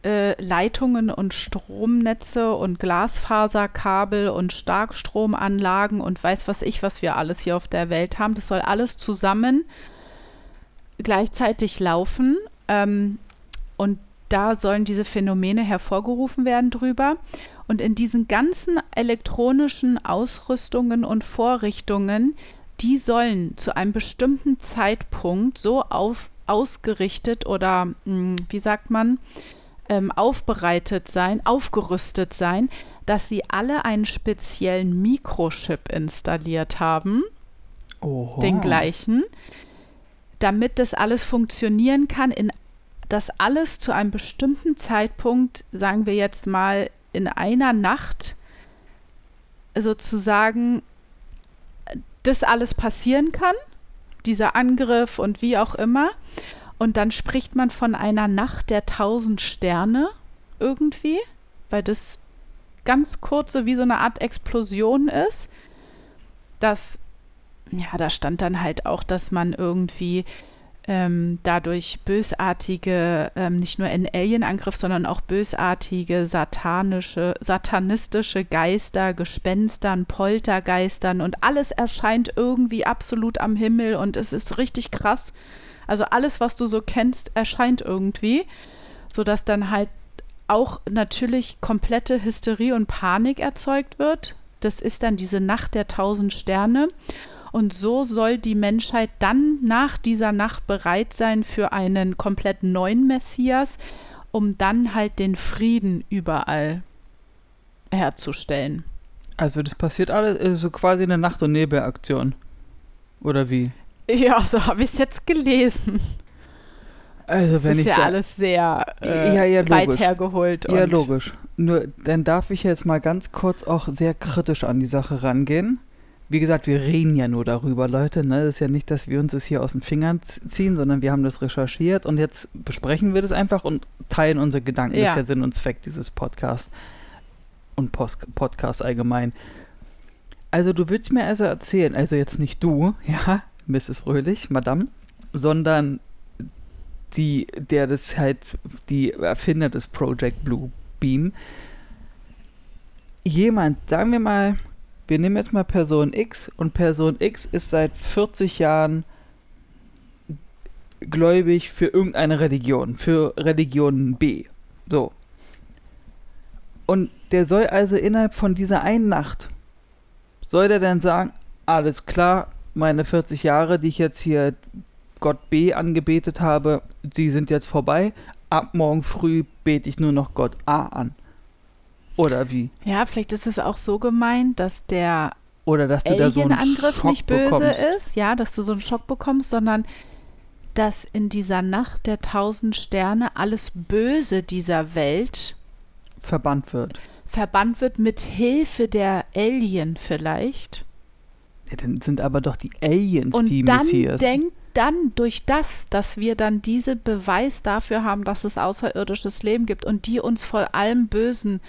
äh, Leitungen und Stromnetze und Glasfaserkabel und Starkstromanlagen und weiß was ich, was wir alles hier auf der Welt haben. Das soll alles zusammen gleichzeitig laufen. Ähm, und da sollen diese Phänomene hervorgerufen werden drüber. Und in diesen ganzen elektronischen Ausrüstungen und Vorrichtungen die sollen zu einem bestimmten Zeitpunkt so auf, ausgerichtet oder, hm, wie sagt man, ähm, aufbereitet sein, aufgerüstet sein, dass sie alle einen speziellen Mikrochip installiert haben. Oho. Den gleichen. Damit das alles funktionieren kann, in das alles zu einem bestimmten Zeitpunkt, sagen wir jetzt mal in einer Nacht, sozusagen das alles passieren kann, dieser Angriff und wie auch immer. Und dann spricht man von einer Nacht der tausend Sterne irgendwie, weil das ganz kurze wie so eine Art Explosion ist. Das, ja, da stand dann halt auch, dass man irgendwie ähm, dadurch bösartige, ähm, nicht nur ein Alien-Angriff, sondern auch bösartige, satanische, satanistische Geister, Gespenstern, Poltergeistern und alles erscheint irgendwie absolut am Himmel und es ist richtig krass. Also alles, was du so kennst, erscheint irgendwie, sodass dann halt auch natürlich komplette Hysterie und Panik erzeugt wird. Das ist dann diese Nacht der tausend Sterne. Und so soll die Menschheit dann nach dieser Nacht bereit sein für einen komplett neuen Messias, um dann halt den Frieden überall herzustellen. Also das passiert alles, so also quasi eine Nacht- und Nebelaktion. Oder wie? Ja, so habe ich es jetzt gelesen. Also das wenn ist ich ja da, alles sehr äh, ja, ja, weit hergeholt. Ja, logisch. Nur dann darf ich jetzt mal ganz kurz auch sehr kritisch an die Sache rangehen wie gesagt, wir reden ja nur darüber, Leute. Ne? Das ist ja nicht, dass wir uns das hier aus den Fingern ziehen, sondern wir haben das recherchiert und jetzt besprechen wir das einfach und teilen unsere Gedanken. Ja. Das ist ja Sinn und Zweck dieses Podcasts und Post Podcast allgemein. Also du willst mir also erzählen, also jetzt nicht du, ja, Mrs. Fröhlich, Madame, sondern die, der das halt, die Erfinder des Project Blue Beam, jemand, sagen wir mal, wir nehmen jetzt mal Person X und Person X ist seit 40 Jahren gläubig für irgendeine Religion, für Religion B. So. Und der soll also innerhalb von dieser einen Nacht, soll der dann sagen, alles klar, meine 40 Jahre, die ich jetzt hier Gott B angebetet habe, sie sind jetzt vorbei. Ab morgen früh bete ich nur noch Gott A an. Oder wie? Ja, vielleicht ist es auch so gemeint, dass der Oder dass du da so einen Alien-Angriff Schock nicht böse bekommst. ist, ja, dass du so einen Schock bekommst, sondern dass in dieser Nacht der tausend Sterne alles Böse dieser Welt Verbannt wird. verbannt wird mit Hilfe der Alien vielleicht. Ja, dann sind aber doch die Aliens Und die dann Messias. denkt dann durch das, dass wir dann diese Beweis dafür haben, dass es außerirdisches Leben gibt und die uns vor allem Bösen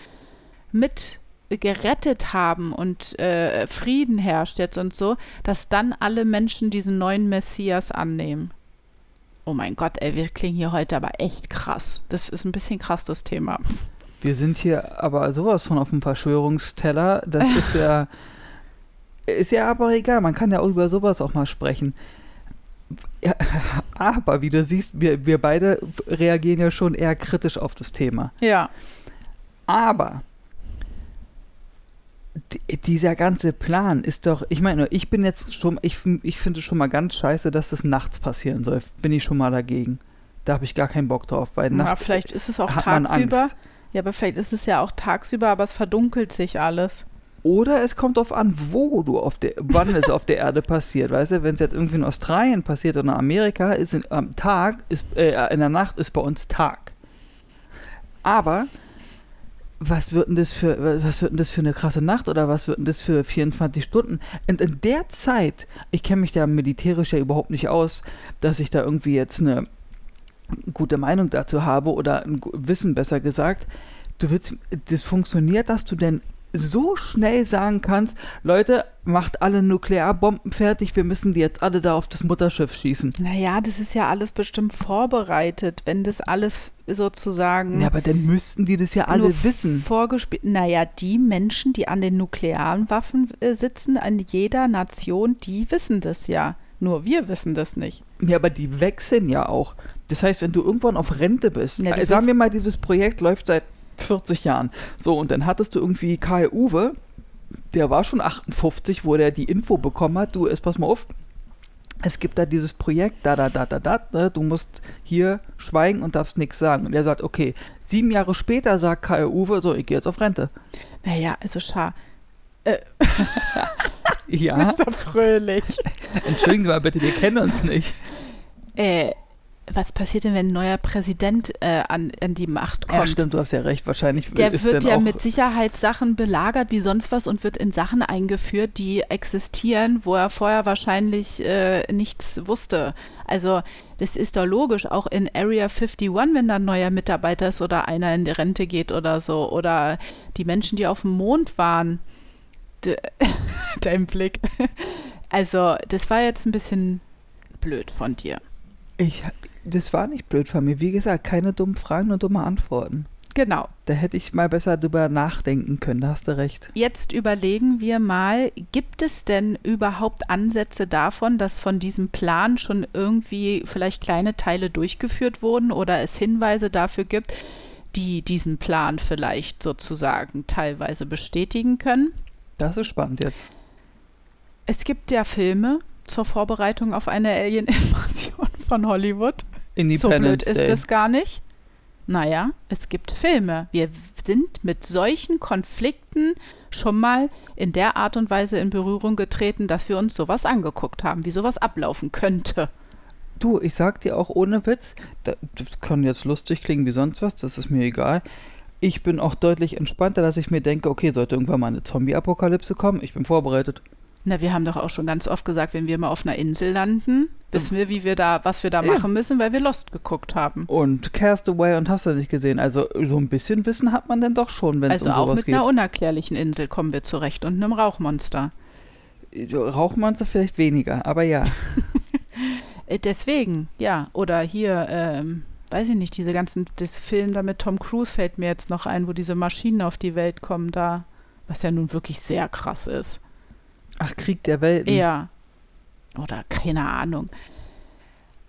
mit gerettet haben und äh, Frieden herrscht jetzt und so, dass dann alle Menschen diesen neuen Messias annehmen. Oh mein Gott, ey, wir klingen hier heute aber echt krass. Das ist ein bisschen krass, das Thema. Wir sind hier aber sowas von auf dem Verschwörungsteller. Das ist ja. Ist ja aber egal, man kann ja auch über sowas auch mal sprechen. Ja, aber wie du siehst, wir, wir beide reagieren ja schon eher kritisch auf das Thema. Ja. Aber dieser ganze Plan ist doch, ich meine, ich bin jetzt schon, ich, ich finde schon mal ganz scheiße, dass das nachts passieren soll. Bin ich schon mal dagegen. Da habe ich gar keinen Bock drauf, weil Na, nachts vielleicht ist es auch tagsüber. Ja, aber vielleicht ist es ja auch tagsüber, aber es verdunkelt sich alles. Oder es kommt darauf an, wo du auf der, wann es auf der Erde passiert. Weißt du, wenn es jetzt irgendwie in Australien passiert oder in Amerika, ist in, am Tag, ist, äh, in der Nacht ist bei uns Tag. Aber was wird denn das für, was wird das für eine krasse Nacht oder was wird denn das für 24 Stunden? Und in der Zeit, ich kenne mich da militärisch ja überhaupt nicht aus, dass ich da irgendwie jetzt eine gute Meinung dazu habe oder ein Wissen besser gesagt. Du willst, das funktioniert, dass du denn so schnell sagen kannst, Leute, macht alle Nuklearbomben fertig, wir müssen die jetzt alle da auf das Mutterschiff schießen. Naja, das ist ja alles bestimmt vorbereitet, wenn das alles sozusagen Ja, aber dann müssten die das ja alle wissen. vorgespielt. Naja, die Menschen, die an den nuklearen Waffen äh, sitzen, an jeder Nation, die wissen das ja. Nur wir wissen das nicht. Ja, aber die wechseln ja auch. Das heißt, wenn du irgendwann auf Rente bist, Ja, äh, sagen wir mal, dieses Projekt läuft seit 40 Jahren. So, und dann hattest du irgendwie Karl Uwe, der war schon 58, wo der die Info bekommen hat, du, pass mal auf, es gibt da dieses Projekt, da, da, da, da, da, ne, du musst hier schweigen und darfst nichts sagen. Und er sagt, okay, sieben Jahre später sagt Karl Uwe, so, ich gehe jetzt auf Rente. Naja, also schau. Ja, Mr. Fröhlich. entschuldigen Sie mal bitte, wir kennen uns nicht. äh, was passiert denn, wenn ein neuer Präsident äh, an, an die Macht kommt? Ja, stimmt, du hast ja recht, wahrscheinlich Der wird ja mit Sicherheit Sachen belagert wie sonst was und wird in Sachen eingeführt, die existieren, wo er vorher wahrscheinlich äh, nichts wusste. Also das ist doch logisch, auch in Area 51, wenn da ein neuer Mitarbeiter ist oder einer in die Rente geht oder so. Oder die Menschen, die auf dem Mond waren. De Dein Blick. Also das war jetzt ein bisschen blöd von dir. Ich, das war nicht blöd von mir. Wie gesagt, keine dummen Fragen, nur dumme Antworten. Genau. Da hätte ich mal besser drüber nachdenken können, da hast du recht. Jetzt überlegen wir mal, gibt es denn überhaupt Ansätze davon, dass von diesem Plan schon irgendwie vielleicht kleine Teile durchgeführt wurden oder es Hinweise dafür gibt, die diesen Plan vielleicht sozusagen teilweise bestätigen können? Das ist spannend jetzt. Es gibt ja Filme zur Vorbereitung auf eine Alien-Invasion von Hollywood. So blöd ist Day. es gar nicht. Naja, es gibt Filme. Wir sind mit solchen Konflikten schon mal in der Art und Weise in Berührung getreten, dass wir uns sowas angeguckt haben, wie sowas ablaufen könnte. Du, ich sag dir auch ohne Witz, da, das kann jetzt lustig klingen wie sonst was, das ist mir egal. Ich bin auch deutlich entspannter, dass ich mir denke, okay, sollte irgendwann mal eine Zombie-Apokalypse kommen, ich bin vorbereitet. Na, wir haben doch auch schon ganz oft gesagt, wenn wir mal auf einer Insel landen, wissen wir, wie wir da, was wir da Ja. machen müssen, weil wir Lost geguckt haben. Und Castaway und hast du nicht gesehen. Also so ein bisschen Wissen hat man denn doch schon, wenn es Also um auch sowas mit geht. einer unerklärlichen Insel kommen wir zurecht und einem Rauchmonster. Rauchmonster vielleicht weniger, aber ja. Äh, Deswegen, ja. Oder hier, ähm, weiß ich nicht, diese ganzen, das Film da mit Tom Cruise fällt mir jetzt noch ein, wo diese Maschinen auf die Welt kommen da, was ja nun wirklich sehr krass ist. Ach, Krieg der Welten. Ja. Oder keine Ahnung.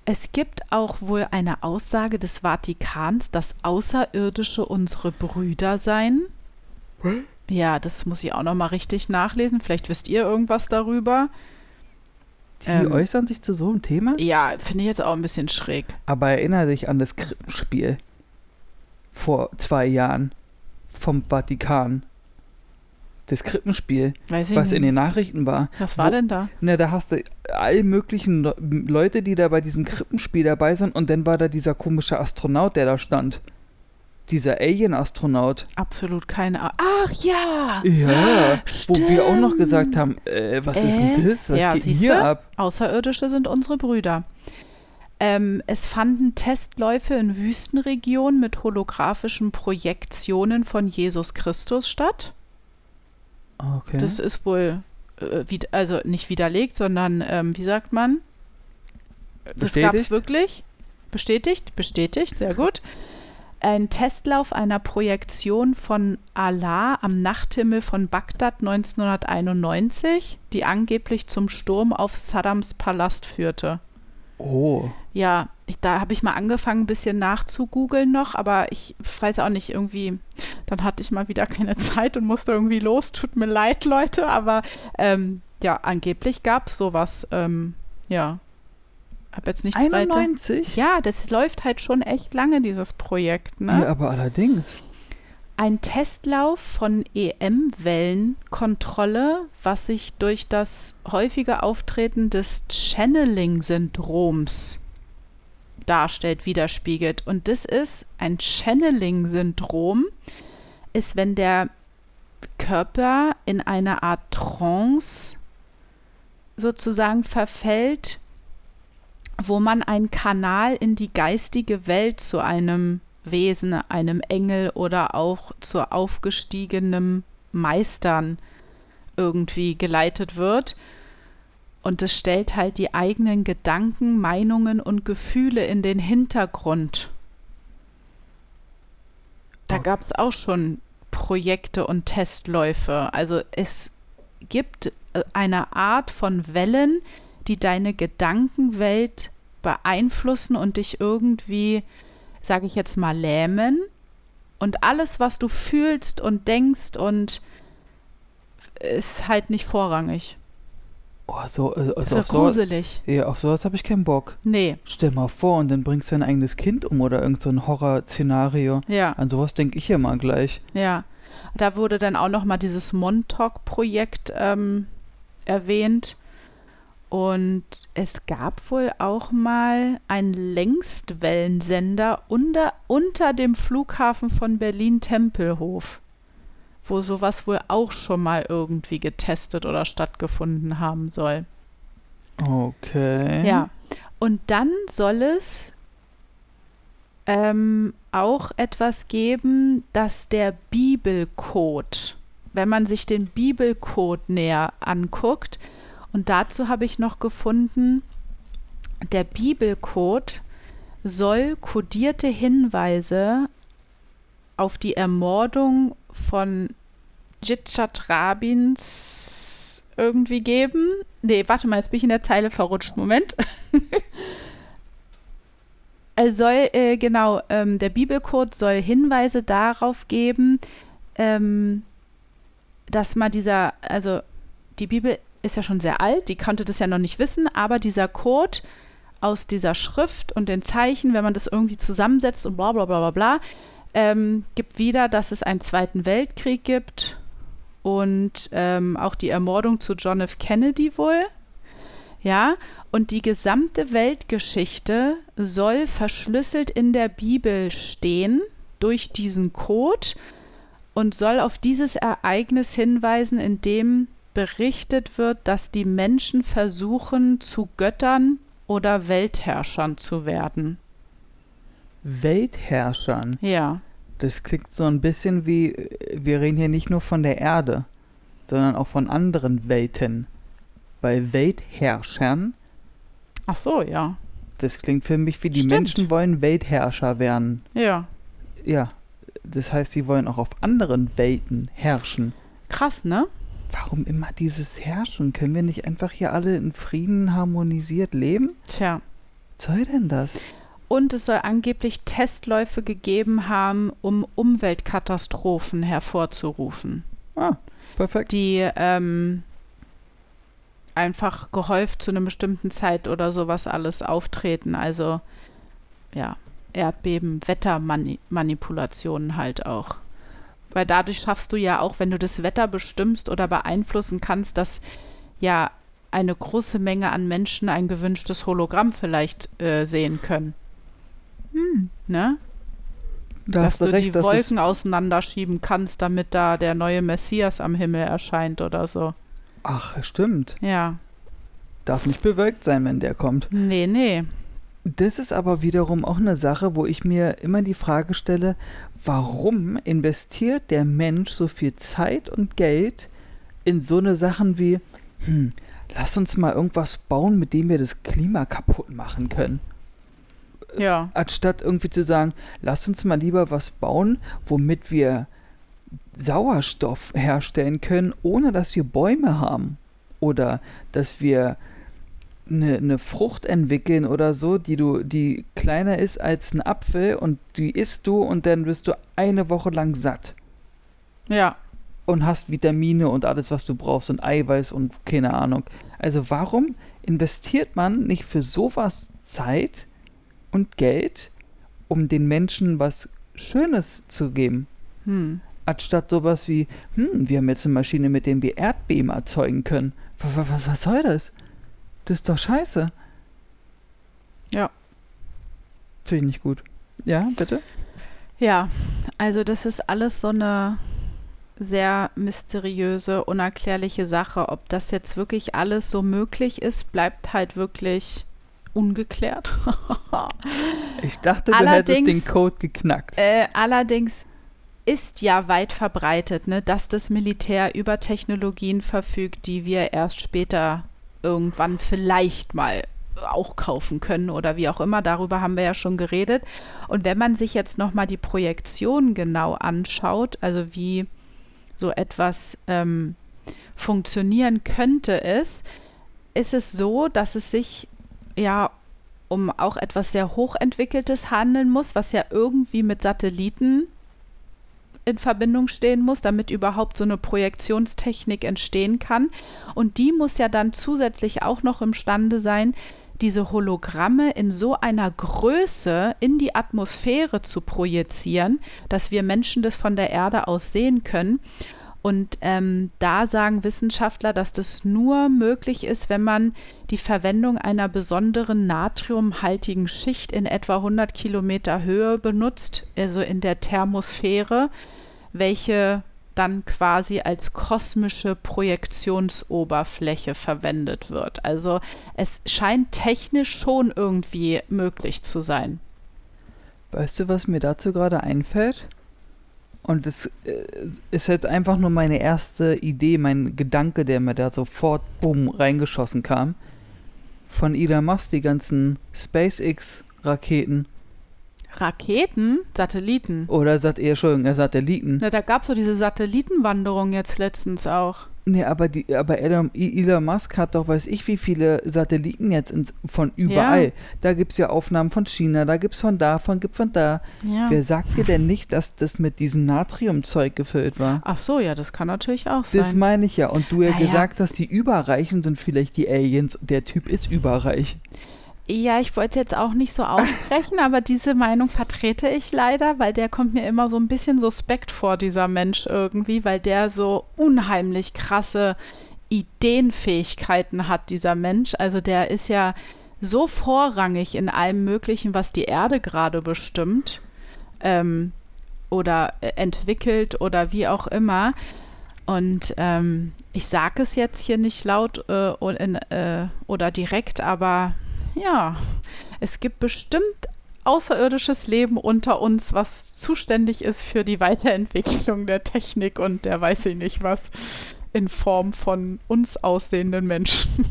Es gibt auch wohl eine Aussage des Vatikans, dass Außerirdische unsere Brüder seien. Ja, das muss ich auch noch mal richtig nachlesen. Vielleicht wisst ihr irgendwas darüber. Die Ähm. äußern sich zu so einem Thema? Ja, finde ich jetzt auch ein bisschen schräg. Aber erinnere dich an das Krippenspiel vor zwei Jahren vom Vatikan. Das Krippenspiel, was nicht. in den Nachrichten war. Was war wo- denn da? Na, da hast du all möglichen Le Leute, die da bei diesem Krippenspiel dabei sind und dann war da dieser komische Astronaut, der da stand. Dieser Alien-Astronaut. Absolut keine Ahnung. Ach ja! Ja, wo wir auch noch gesagt Stimmt. haben, äh, was ist Äh? denn das? Was Ja, geht denn siehste? hier ab? Außerirdische sind unsere Brüder. Ähm, es fanden Testläufe in Wüstenregionen mit holographischen Projektionen von Jesus Christus statt. Okay. Das ist wohl, äh, wied- also nicht widerlegt, sondern, ähm, wie sagt man? Das gab es wirklich. Bestätigt? Bestätigt, sehr gut. Ein Testlauf einer Projektion von Allah am Nachthimmel von Bagdad 1991, die angeblich zum Sturm auf Saddams Palast führte. oh. Ja, ich, da habe ich mal angefangen, ein bisschen nachzugoogeln noch, aber ich weiß auch nicht, irgendwie, dann hatte ich mal wieder keine Zeit und musste irgendwie los. Tut mir leid, Leute, aber ähm, ja, angeblich gab es sowas. Ähm, ja, habe jetzt nichts weiter. 91? Ja, das läuft halt schon echt lange, dieses Projekt, Ja, ne? aber allerdings. Ein Testlauf von EM-Wellenkontrolle, was sich durch das häufige Auftreten des Channeling-Syndroms darstellt, widerspiegelt. Und das ist ein Channeling-Syndrom, ist, wenn der Körper in eine Art Trance sozusagen verfällt, wo man einen Kanal in die geistige Welt zu einem Wesen, einem Engel oder auch zu aufgestiegenen Meistern irgendwie geleitet wird. Und es stellt halt die eigenen Gedanken, Meinungen und Gefühle in den Hintergrund. Da Oh. gab es auch schon Projekte und Testläufe. Also es gibt äh, eine Art von Wellen, die deine Gedankenwelt beeinflussen und dich irgendwie, sage ich jetzt mal, lähmen. Und alles, was du fühlst und denkst und ist halt nicht vorrangig. Oh, so, also, Ist doch auf, so, gruselig. ja, auf sowas habe ich keinen Bock. Nee, Stell mal vor, und dann bringst du ein eigenes Kind um oder irgend so ein Horrorszenario. ja, An sowas denke ich ja mal gleich. ja. Da wurde dann auch noch mal dieses Montauk-Projekt ähm, erwähnt. Und es gab wohl auch mal einen Längstwellensender unter, unter dem Flughafen von Berlin-Tempelhof, wo sowas wohl auch schon mal irgendwie getestet oder stattgefunden haben soll. Okay. Ja, und dann soll es ähm, auch etwas geben, dass der Bibelcode, wenn man sich den Bibelcode näher anguckt, und dazu habe ich noch gefunden, der Bibelcode soll kodierte Hinweise auf die Ermordung von Yitzhak Rabins irgendwie geben. Nee, warte mal, jetzt bin ich in der Zeile verrutscht. Moment. Er soll, äh, genau, ähm, der Bibelcode soll Hinweise darauf geben, ähm, dass mal dieser, also die Bibel ist ja schon sehr alt, die konnte das ja noch nicht wissen, aber dieser Code aus dieser Schrift und den Zeichen, wenn man das irgendwie zusammensetzt und bla bla bla bla bla, ähm, gibt wieder, dass es einen Zweiten Weltkrieg gibt und ähm, auch die Ermordung zu John F. Kennedy wohl. Ja, und die gesamte Weltgeschichte soll verschlüsselt in der Bibel stehen durch diesen Code und soll auf dieses Ereignis hinweisen, in dem berichtet wird, dass die Menschen versuchen, zu Göttern oder Weltherrschern zu werden. Weltherrschern. Ja, Das klingt so ein bisschen wie, wir reden hier nicht nur von der Erde, sondern auch von anderen Welten. bei Weltherrschern. Ach so, ja. Das klingt für mich wie die Stimmt. Menschen wollen Weltherrscher werden. Ja. Ja, das heißt, sie wollen auch auf anderen Welten herrschen. Krass, ne? Warum immer dieses Herrschen? Können wir nicht einfach hier alle in Frieden harmonisiert leben? Tja. Was soll denn das? Und es soll angeblich Testläufe gegeben haben, um Umweltkatastrophen hervorzurufen, Ah, perfekt. die ähm, einfach gehäuft zu einer bestimmten Zeit oder sowas alles auftreten. Also ja, Erdbeben, Wettermanipulationen halt auch. Weil dadurch schaffst du ja auch, wenn du das Wetter bestimmst oder beeinflussen kannst, dass ja eine große Menge an Menschen ein gewünschtes Hologramm vielleicht äh, sehen können. Ne? Da dass du recht, die das Wolken auseinanderschieben kannst, damit da der neue Messias am Himmel erscheint oder so. Ach, stimmt. Ja. Darf nicht bewölkt sein, wenn der kommt. Nee, nee. Das ist aber wiederum auch eine Sache, wo ich mir immer die Frage stelle, warum investiert der Mensch so viel Zeit und Geld in so eine Sachen wie, hm, lass uns mal irgendwas bauen, mit dem wir das Klima kaputt machen können. Ja. Anstatt irgendwie zu sagen, lass uns mal lieber was bauen, womit wir Sauerstoff herstellen können, ohne dass wir Bäume haben. Oder dass wir eine, eine Frucht entwickeln oder so, die du, die kleiner ist als ein Apfel und die isst du und dann bist du eine Woche lang satt Ja. und hast Vitamine und alles, was du brauchst und Eiweiß und keine Ahnung. Also warum investiert man nicht für sowas Zeit und Geld, um den Menschen was Schönes zu geben? Hm. Anstatt sowas wie, hm, wir haben jetzt eine Maschine, mit der wir Erdbeben erzeugen können. Was, was, was soll das? Das ist doch scheiße. Ja. Finde ich nicht gut. Ja, bitte? Ja, also das ist alles so eine sehr mysteriöse, unerklärliche Sache. Ob das jetzt wirklich alles so möglich ist, bleibt halt wirklich ungeklärt. Ich dachte, du hättest den Allerdings- Code geknackt. äh, allerdings ist ja weit verbreitet, ne, dass das Militär über Technologien verfügt, die wir erst später irgendwann vielleicht mal auch kaufen können oder wie auch immer. Darüber haben wir ja schon geredet. Und wenn man sich jetzt noch mal die Projektion genau anschaut, also wie so etwas ähm, funktionieren könnte, ist, ist es so, dass es sich ja um auch etwas sehr hochentwickeltes handeln muss, was ja irgendwie mit Satelliten in Verbindung stehen muss, damit überhaupt so eine Projektionstechnik entstehen kann. Und die muss ja dann zusätzlich auch noch imstande sein, diese Hologramme in so einer Größe in die Atmosphäre zu projizieren, dass wir Menschen das von der Erde aus sehen können. Und ähm, da sagen Wissenschaftler, dass das nur möglich ist, wenn man die Verwendung einer besonderen natriumhaltigen Schicht in etwa 100 Kilometer Höhe benutzt, also in der Thermosphäre, welche dann quasi als kosmische Projektionsoberfläche verwendet wird. Also es scheint technisch schon irgendwie möglich zu sein. Weißt du, was mir dazu gerade einfällt? Und das äh, ist jetzt einfach nur meine erste Idee, mein Gedanke, der mir da sofort bumm reingeschossen kam. Von Elon Musk, die ganzen SpaceX-Raketen. Raketen, Satelliten. Oder sagt ihr, Entschuldigung, äh, Satelliten. Na, da gab es so diese Satellitenwanderung jetzt letztens auch. Nee, aber, die, aber Elon, Elon Musk hat doch, weiß ich, wie viele Satelliten jetzt ins, von überall. Ja. Da gibt es ja Aufnahmen von China, da gibt es von da, von gibt von da. Ja. Wer sagt dir denn nicht, dass das mit diesem Natriumzeug gefüllt war? Ach so, ja, das kann natürlich auch Das sein. meine ich ja. Und du ja Naja. gesagt hast, die Überreichen sind vielleicht die Aliens. Der Typ ist überreich. Ja, ich wollte es jetzt auch nicht so aussprechen, aber diese Meinung vertrete ich leider, weil der kommt mir immer so ein bisschen suspekt vor, dieser Mensch irgendwie, weil der so unheimlich krasse Ideenfähigkeiten hat, dieser Mensch. Also der ist ja so vorrangig in allem Möglichen, was die Erde gerade bestimmt ähm, oder äh, entwickelt oder wie auch immer. Und ähm, ich sage es jetzt hier nicht laut äh, in, äh, oder direkt, aber ja, es gibt bestimmt außerirdisches Leben unter uns, was zuständig ist für die Weiterentwicklung der Technik und der weiß ich nicht was. in Form von uns aussehenden Menschen.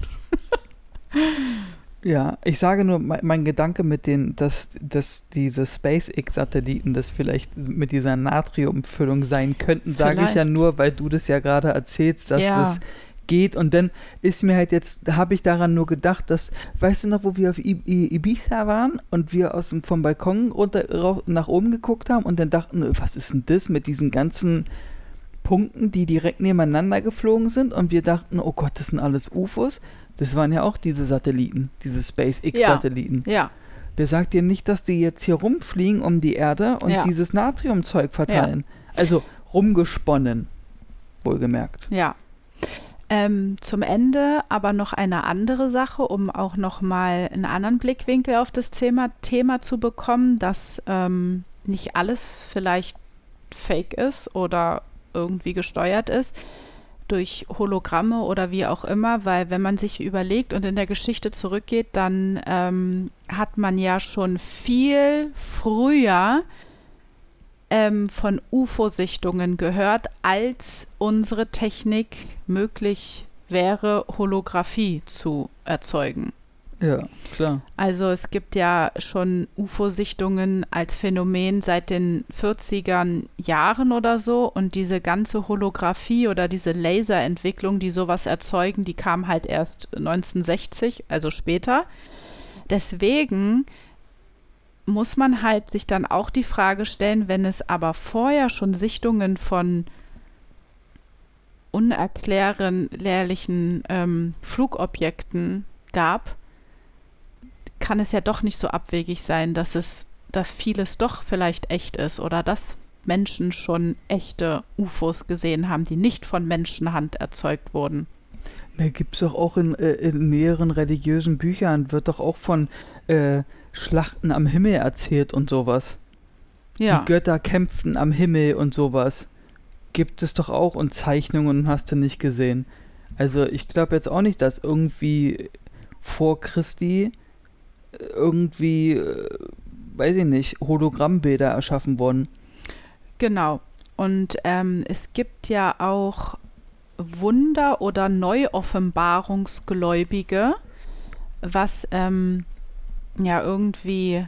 Ja, ich sage nur, mein, mein, Gedanke mit den, dass, dass diese SpaceX-Satelliten das vielleicht mit dieser Natriumfüllung sein könnten, sage ich ja nur, weil du das ja gerade erzählst, dass ja. es geht. Und dann ist mir halt jetzt, habe ich daran nur gedacht, dass, weißt du noch, wo wir auf Ibiza waren und wir aus dem, vom Balkon runter nach oben geguckt haben und dann dachten, was ist denn das mit diesen ganzen Punkten, die direkt nebeneinander geflogen sind und wir dachten, oh Gott, das sind alles UFOs. Das waren ja auch diese Satelliten, diese SpaceX-Satelliten. Ja. ja. Wer sagt dir nicht, dass die jetzt hier rumfliegen um die Erde und ja. dieses Natriumzeug verteilen? Ja. Also rumgesponnen, wohlgemerkt. Ja. Ähm, zum Ende aber noch eine andere Sache, um auch noch mal einen anderen Blickwinkel auf das Thema, Thema zu bekommen, dass ähm, nicht alles vielleicht fake ist oder irgendwie gesteuert ist durch Hologramme oder wie auch immer, weil wenn man sich überlegt und in der Geschichte zurückgeht, dann ähm, hat man ja schon viel früher ähm, von UFO-Sichtungen gehört, als unsere Technik möglich wäre, Holographie zu erzeugen. Ja, klar. Also es gibt ja schon UFO-Sichtungen als Phänomen seit den 40ern Jahren oder so und diese ganze Holographie oder diese Laserentwicklung, die sowas erzeugen, die kam halt erst 1960, also später. Deswegen muss man halt sich dann auch die Frage stellen, wenn es aber vorher schon Sichtungen von unerklärlichen ähm, Flugobjekten gab, kann es ja doch nicht so abwegig sein, dass es, dass vieles doch vielleicht echt ist oder dass Menschen schon echte UFOs gesehen haben, die nicht von Menschenhand erzeugt wurden. Da gibt es doch auch in, äh, in mehreren religiösen Büchern, wird doch auch von äh, Schlachten am Himmel erzählt und sowas. Ja. Die Götter kämpften am Himmel und sowas. Gibt es doch auch und Zeichnungen hast du nicht gesehen. Also ich glaube jetzt auch nicht, dass irgendwie vor Christi irgendwie, äh, weiß ich nicht, Hologrammbilder erschaffen wurden. Genau. Und ähm, es gibt ja auch Wunder- oder Neuoffenbarungsgläubige, was ähm, ja irgendwie,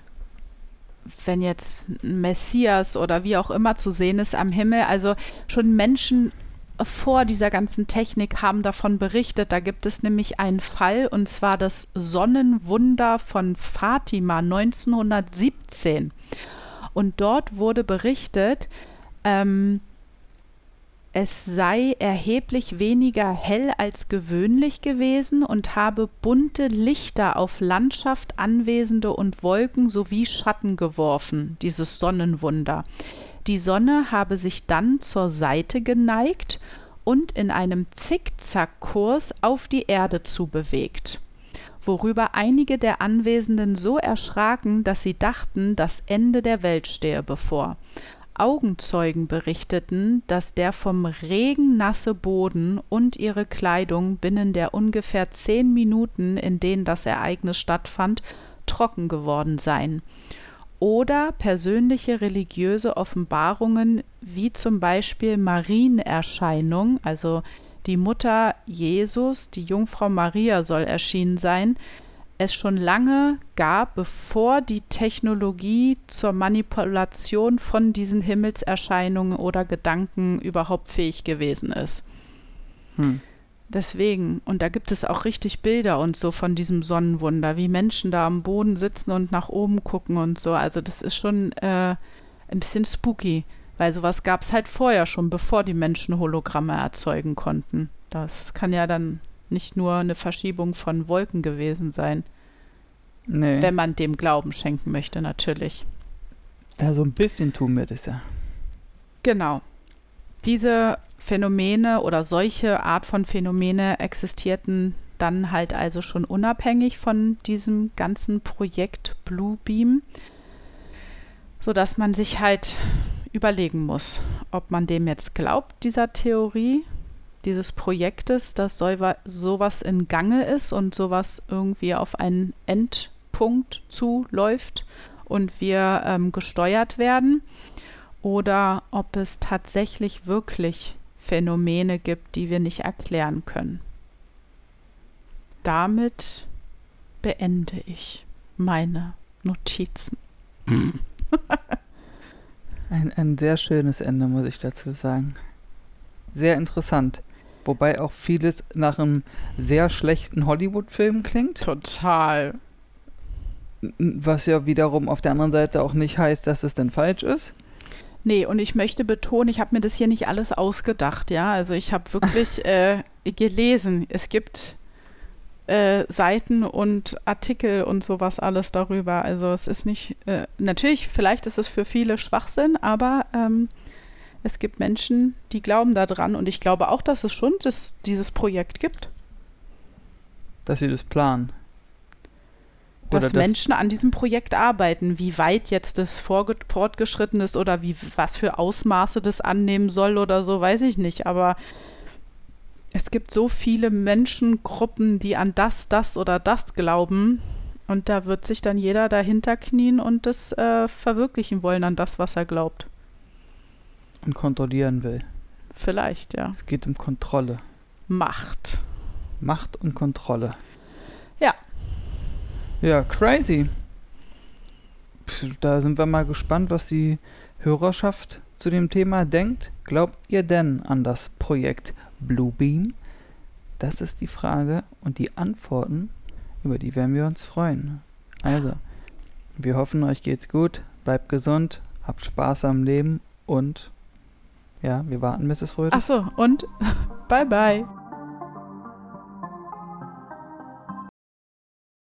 wenn jetzt ein Messias oder wie auch immer zu sehen ist am Himmel, also schon Menschen vor dieser ganzen Technik haben davon berichtet. Da gibt es nämlich einen Fall, und zwar das Sonnenwunder von Fatima 1917. Und dort wurde berichtet, ähm, es sei erheblich weniger hell als gewöhnlich gewesen und habe bunte Lichter auf Landschaft, Anwesende und Wolken sowie Schatten geworfen, dieses Sonnenwunder. Die Sonne habe sich dann zur Seite geneigt und in einem Zickzackkurs auf die Erde zubewegt, worüber einige der Anwesenden so erschraken, dass sie dachten, das Ende der Welt stehe bevor. Augenzeugen berichteten, dass der vom Regen nasse Boden und ihre Kleidung binnen der ungefähr zehn Minuten, in denen das Ereignis stattfand, trocken geworden seien. Oder persönliche religiöse Offenbarungen wie zum Beispiel Marienerscheinung, also die Mutter Jesus, die Jungfrau Maria soll erschienen sein, es schon lange gab, bevor die Technologie zur Manipulation von diesen Himmelserscheinungen oder Gedanken überhaupt fähig gewesen ist. Hm. Deswegen, und da gibt es auch richtig Bilder und so von diesem Sonnenwunder, wie Menschen da am Boden sitzen und nach oben gucken und so. Also das ist schon äh, ein bisschen spooky, weil sowas gab es halt vorher schon, bevor die Menschen Hologramme erzeugen konnten. Das kann ja dann nicht nur eine Verschiebung von Wolken gewesen sein. Nee. Wenn man dem Glauben schenken möchte, natürlich. Da so ein bisschen tun wir das ja. Genau. Diese Phänomene oder solche Art von Phänomene existierten dann halt also schon unabhängig von diesem ganzen Projekt Bluebeam, sodass man sich halt überlegen muss, ob man dem jetzt glaubt, dieser Theorie, dieses Projektes, dass sowas in Gange ist und sowas irgendwie auf einen Endpunkt zuläuft und wir ähm, gesteuert werden, oder ob es tatsächlich wirklich Phänomene gibt, die wir nicht erklären können. Damit beende ich meine Notizen. Ein, ein sehr schönes Ende, muss ich dazu sagen. Sehr interessant. Wobei auch vieles nach einem sehr schlechten Hollywood-Film klingt. Total. Was ja wiederum auf der anderen Seite auch nicht heißt, dass es denn falsch ist. Nee, und ich möchte betonen, ich habe mir das hier nicht alles ausgedacht, ja. Also ich habe wirklich äh, gelesen. Es gibt äh, Seiten und Artikel und sowas alles darüber. Also es ist nicht, äh, natürlich, vielleicht ist es für viele Schwachsinn, aber ähm, es gibt Menschen, die glauben daran und ich glaube auch, dass es schon das, dieses Projekt gibt. Dass sie das planen. Oder dass Menschen an diesem Projekt arbeiten, wie weit jetzt das fortgeschritten ist oder wie was für Ausmaße das annehmen soll oder so, weiß ich nicht. Aber es gibt so viele Menschengruppen, die an das, das oder das glauben. Und da wird sich dann jeder dahinter knien und das äh, verwirklichen wollen an das, was er glaubt. Und kontrollieren will. Vielleicht, ja. Es geht um Kontrolle. Macht. Macht und Kontrolle. Ja. Ja, crazy. Da sind wir mal gespannt, was die Hörerschaft zu dem Thema denkt. Glaubt ihr denn an das Projekt Bluebeam? Das ist die Frage und die Antworten, über die werden wir uns freuen. Also, wir hoffen, euch geht's gut, bleibt gesund, habt Spaß am Leben und ja, wir warten, Mrs. Fröde. Achso, und bye bye.